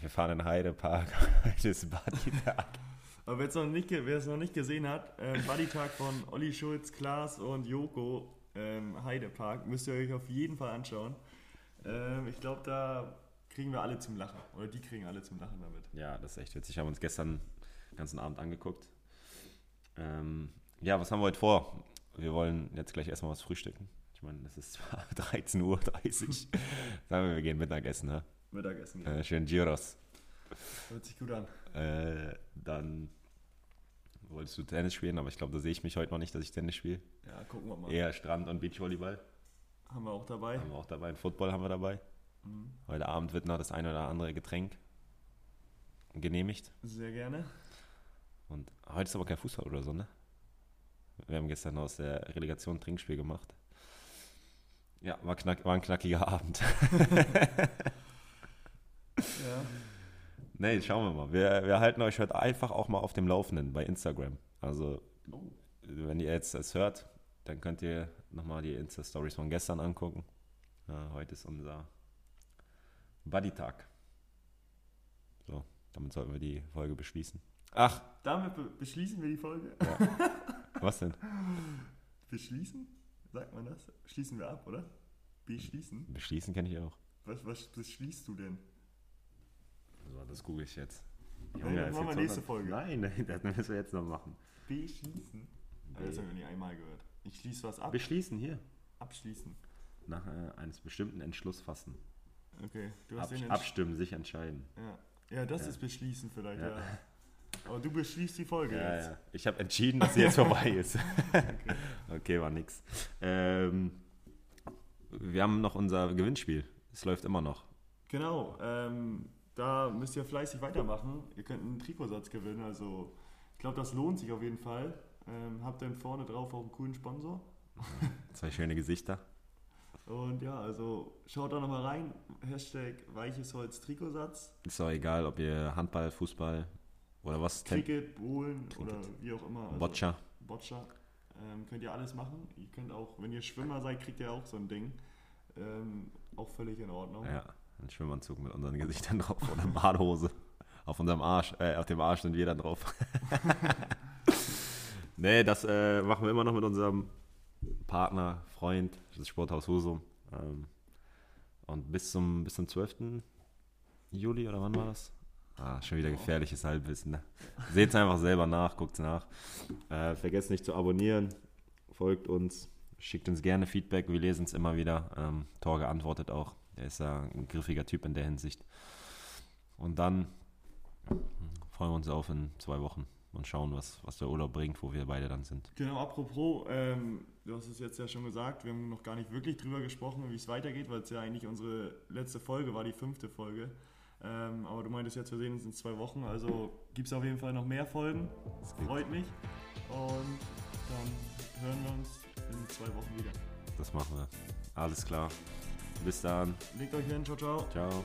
Speaker 1: wir fahren in Heidepark. Heute ist Buddy-Tag.
Speaker 2: Aber wer es noch, noch nicht gesehen hat, ähm, Buddy-Tag von Olli Schulz, Klaas und Joko ähm, Heidepark, müsst ihr euch auf jeden Fall anschauen. Ähm, ich glaube, da kriegen wir alle zum Lachen. Oder die kriegen alle zum Lachen damit.
Speaker 1: Ja, das ist echt witzig. Wir haben uns gestern den ganzen Abend angeguckt. Ähm, ja, was haben wir heute vor? Wir wollen jetzt gleich erstmal was frühstücken. Ich meine, es ist zwar 13.30 Uhr. Sagen wir, wir gehen Mittagessen. Ne?
Speaker 2: Mittagessen. Ja.
Speaker 1: Äh, schön Gyros.
Speaker 2: Hört sich gut an.
Speaker 1: Äh, dann wolltest du Tennis spielen, aber ich glaube, da sehe ich mich heute noch nicht, dass ich Tennis spiele.
Speaker 2: Ja, gucken wir mal.
Speaker 1: Eher Strand- und Beachvolleyball
Speaker 2: Haben wir auch dabei.
Speaker 1: haben wir auch dabei. Football haben wir dabei.
Speaker 2: Mhm.
Speaker 1: Heute Abend wird noch das eine oder andere Getränk genehmigt.
Speaker 2: Sehr gerne.
Speaker 1: Und heute ist aber kein Fußball oder so, ne? Wir haben gestern aus der Relegation ein Trinkspiel gemacht. Ja, war, knack, war ein knackiger Abend.
Speaker 2: Ja.
Speaker 1: Nee, schauen wir mal. Wir, wir halten euch heute einfach auch mal auf dem Laufenden bei Instagram. Also,
Speaker 2: Oh.
Speaker 1: wenn ihr jetzt das hört, dann könnt ihr nochmal die Insta-Stories von gestern angucken. Ja, heute ist unser Buddy-Tag. So, damit sollten wir die Folge beschließen. Ach,
Speaker 2: Damit be beschließen wir die Folge.
Speaker 1: was denn?
Speaker 2: Beschließen? Sagt man das? Schließen wir ab, oder? Beschließen?
Speaker 1: Beschließen kenne ich auch.
Speaker 2: Was, was beschließt du denn?
Speaker 1: So, das google ich jetzt.
Speaker 2: Nein, das
Speaker 1: ist
Speaker 2: machen wir nächste Folge.
Speaker 1: Nein, das müssen wir jetzt noch machen.
Speaker 2: Beschließen? Aber das haben wir nicht einmal gehört. Ich schließe was ab.
Speaker 1: Beschließen hier.
Speaker 2: Abschließen.
Speaker 1: Nach äh, eines bestimmten Entschluss fassen.
Speaker 2: Okay, du hast
Speaker 1: Ab,
Speaker 2: den Entsch-
Speaker 1: abstimmen, sich entscheiden.
Speaker 2: Ja, ja das
Speaker 1: Ja.
Speaker 2: ist beschließen vielleicht, ja.
Speaker 1: Ja.
Speaker 2: Aber du beschließt die Folge
Speaker 1: Ja,
Speaker 2: jetzt.
Speaker 1: ja. Ich habe entschieden, dass sie jetzt vorbei ist.
Speaker 2: Okay.
Speaker 1: Okay, war nix. Ähm, wir haben noch unser Gewinnspiel. Es läuft immer noch.
Speaker 2: Genau, ähm, da müsst ihr fleißig weitermachen. Ihr könnt einen Trikotsatz gewinnen, also ich glaube, das lohnt sich auf jeden Fall. Ähm, habt dann vorne drauf auch einen coolen Sponsor.
Speaker 1: Zwei schöne Gesichter.
Speaker 2: Und ja, also schaut da nochmal rein. Hashtag weiches Holz Trikotsatz.
Speaker 1: Ist auch egal, ob ihr Handball, Fußball oder was.
Speaker 2: Cricket, Bohlen oder wie auch immer. Also
Speaker 1: Boccia.
Speaker 2: Boccia. Ähm, könnt ihr alles machen. Ihr könnt auch, wenn ihr Schwimmer seid, kriegt ihr auch so ein Ding. Ähm, auch völlig in Ordnung.
Speaker 1: Ja, ein Schwimmanzug mit unseren Gesichtern drauf oder Badehose. Auf unserem Arsch, äh, auf dem Arsch sind wir dann drauf. nee, das äh, machen wir immer noch mit unserem Partner, Freund, das Sporthaus Husum. Ähm, und bis zum, bis zum 12. Juli oder wann war das? Ah, schon wieder gefährliches Halbwissen. Ne? Seht es einfach selber nach, guckt nach. Äh, vergesst nicht zu abonnieren, folgt uns, schickt uns gerne Feedback, wir lesen es immer wieder. Ähm, Torge antwortet auch. Der ist ja ein griffiger Typ in der Hinsicht. Und dann freuen wir uns auf in zwei Wochen und schauen, was, was der Urlaub bringt, wo wir beide dann sind.
Speaker 2: Genau, apropos, ähm, du hast es jetzt ja schon gesagt, wir haben noch gar nicht wirklich drüber gesprochen, wie es weitergeht, weil es ja eigentlich unsere letzte Folge war, die fünfte Folge. Ähm, aber du meintest jetzt, wir sehen uns in zwei Wochen, also gibt es auf jeden Fall noch mehr Folgen. Das freut mich. Und dann hören wir uns in zwei Wochen wieder.
Speaker 1: Das machen wir. Alles klar. Bis dann.
Speaker 2: Legt euch hin, ciao, ciao.
Speaker 1: Ciao.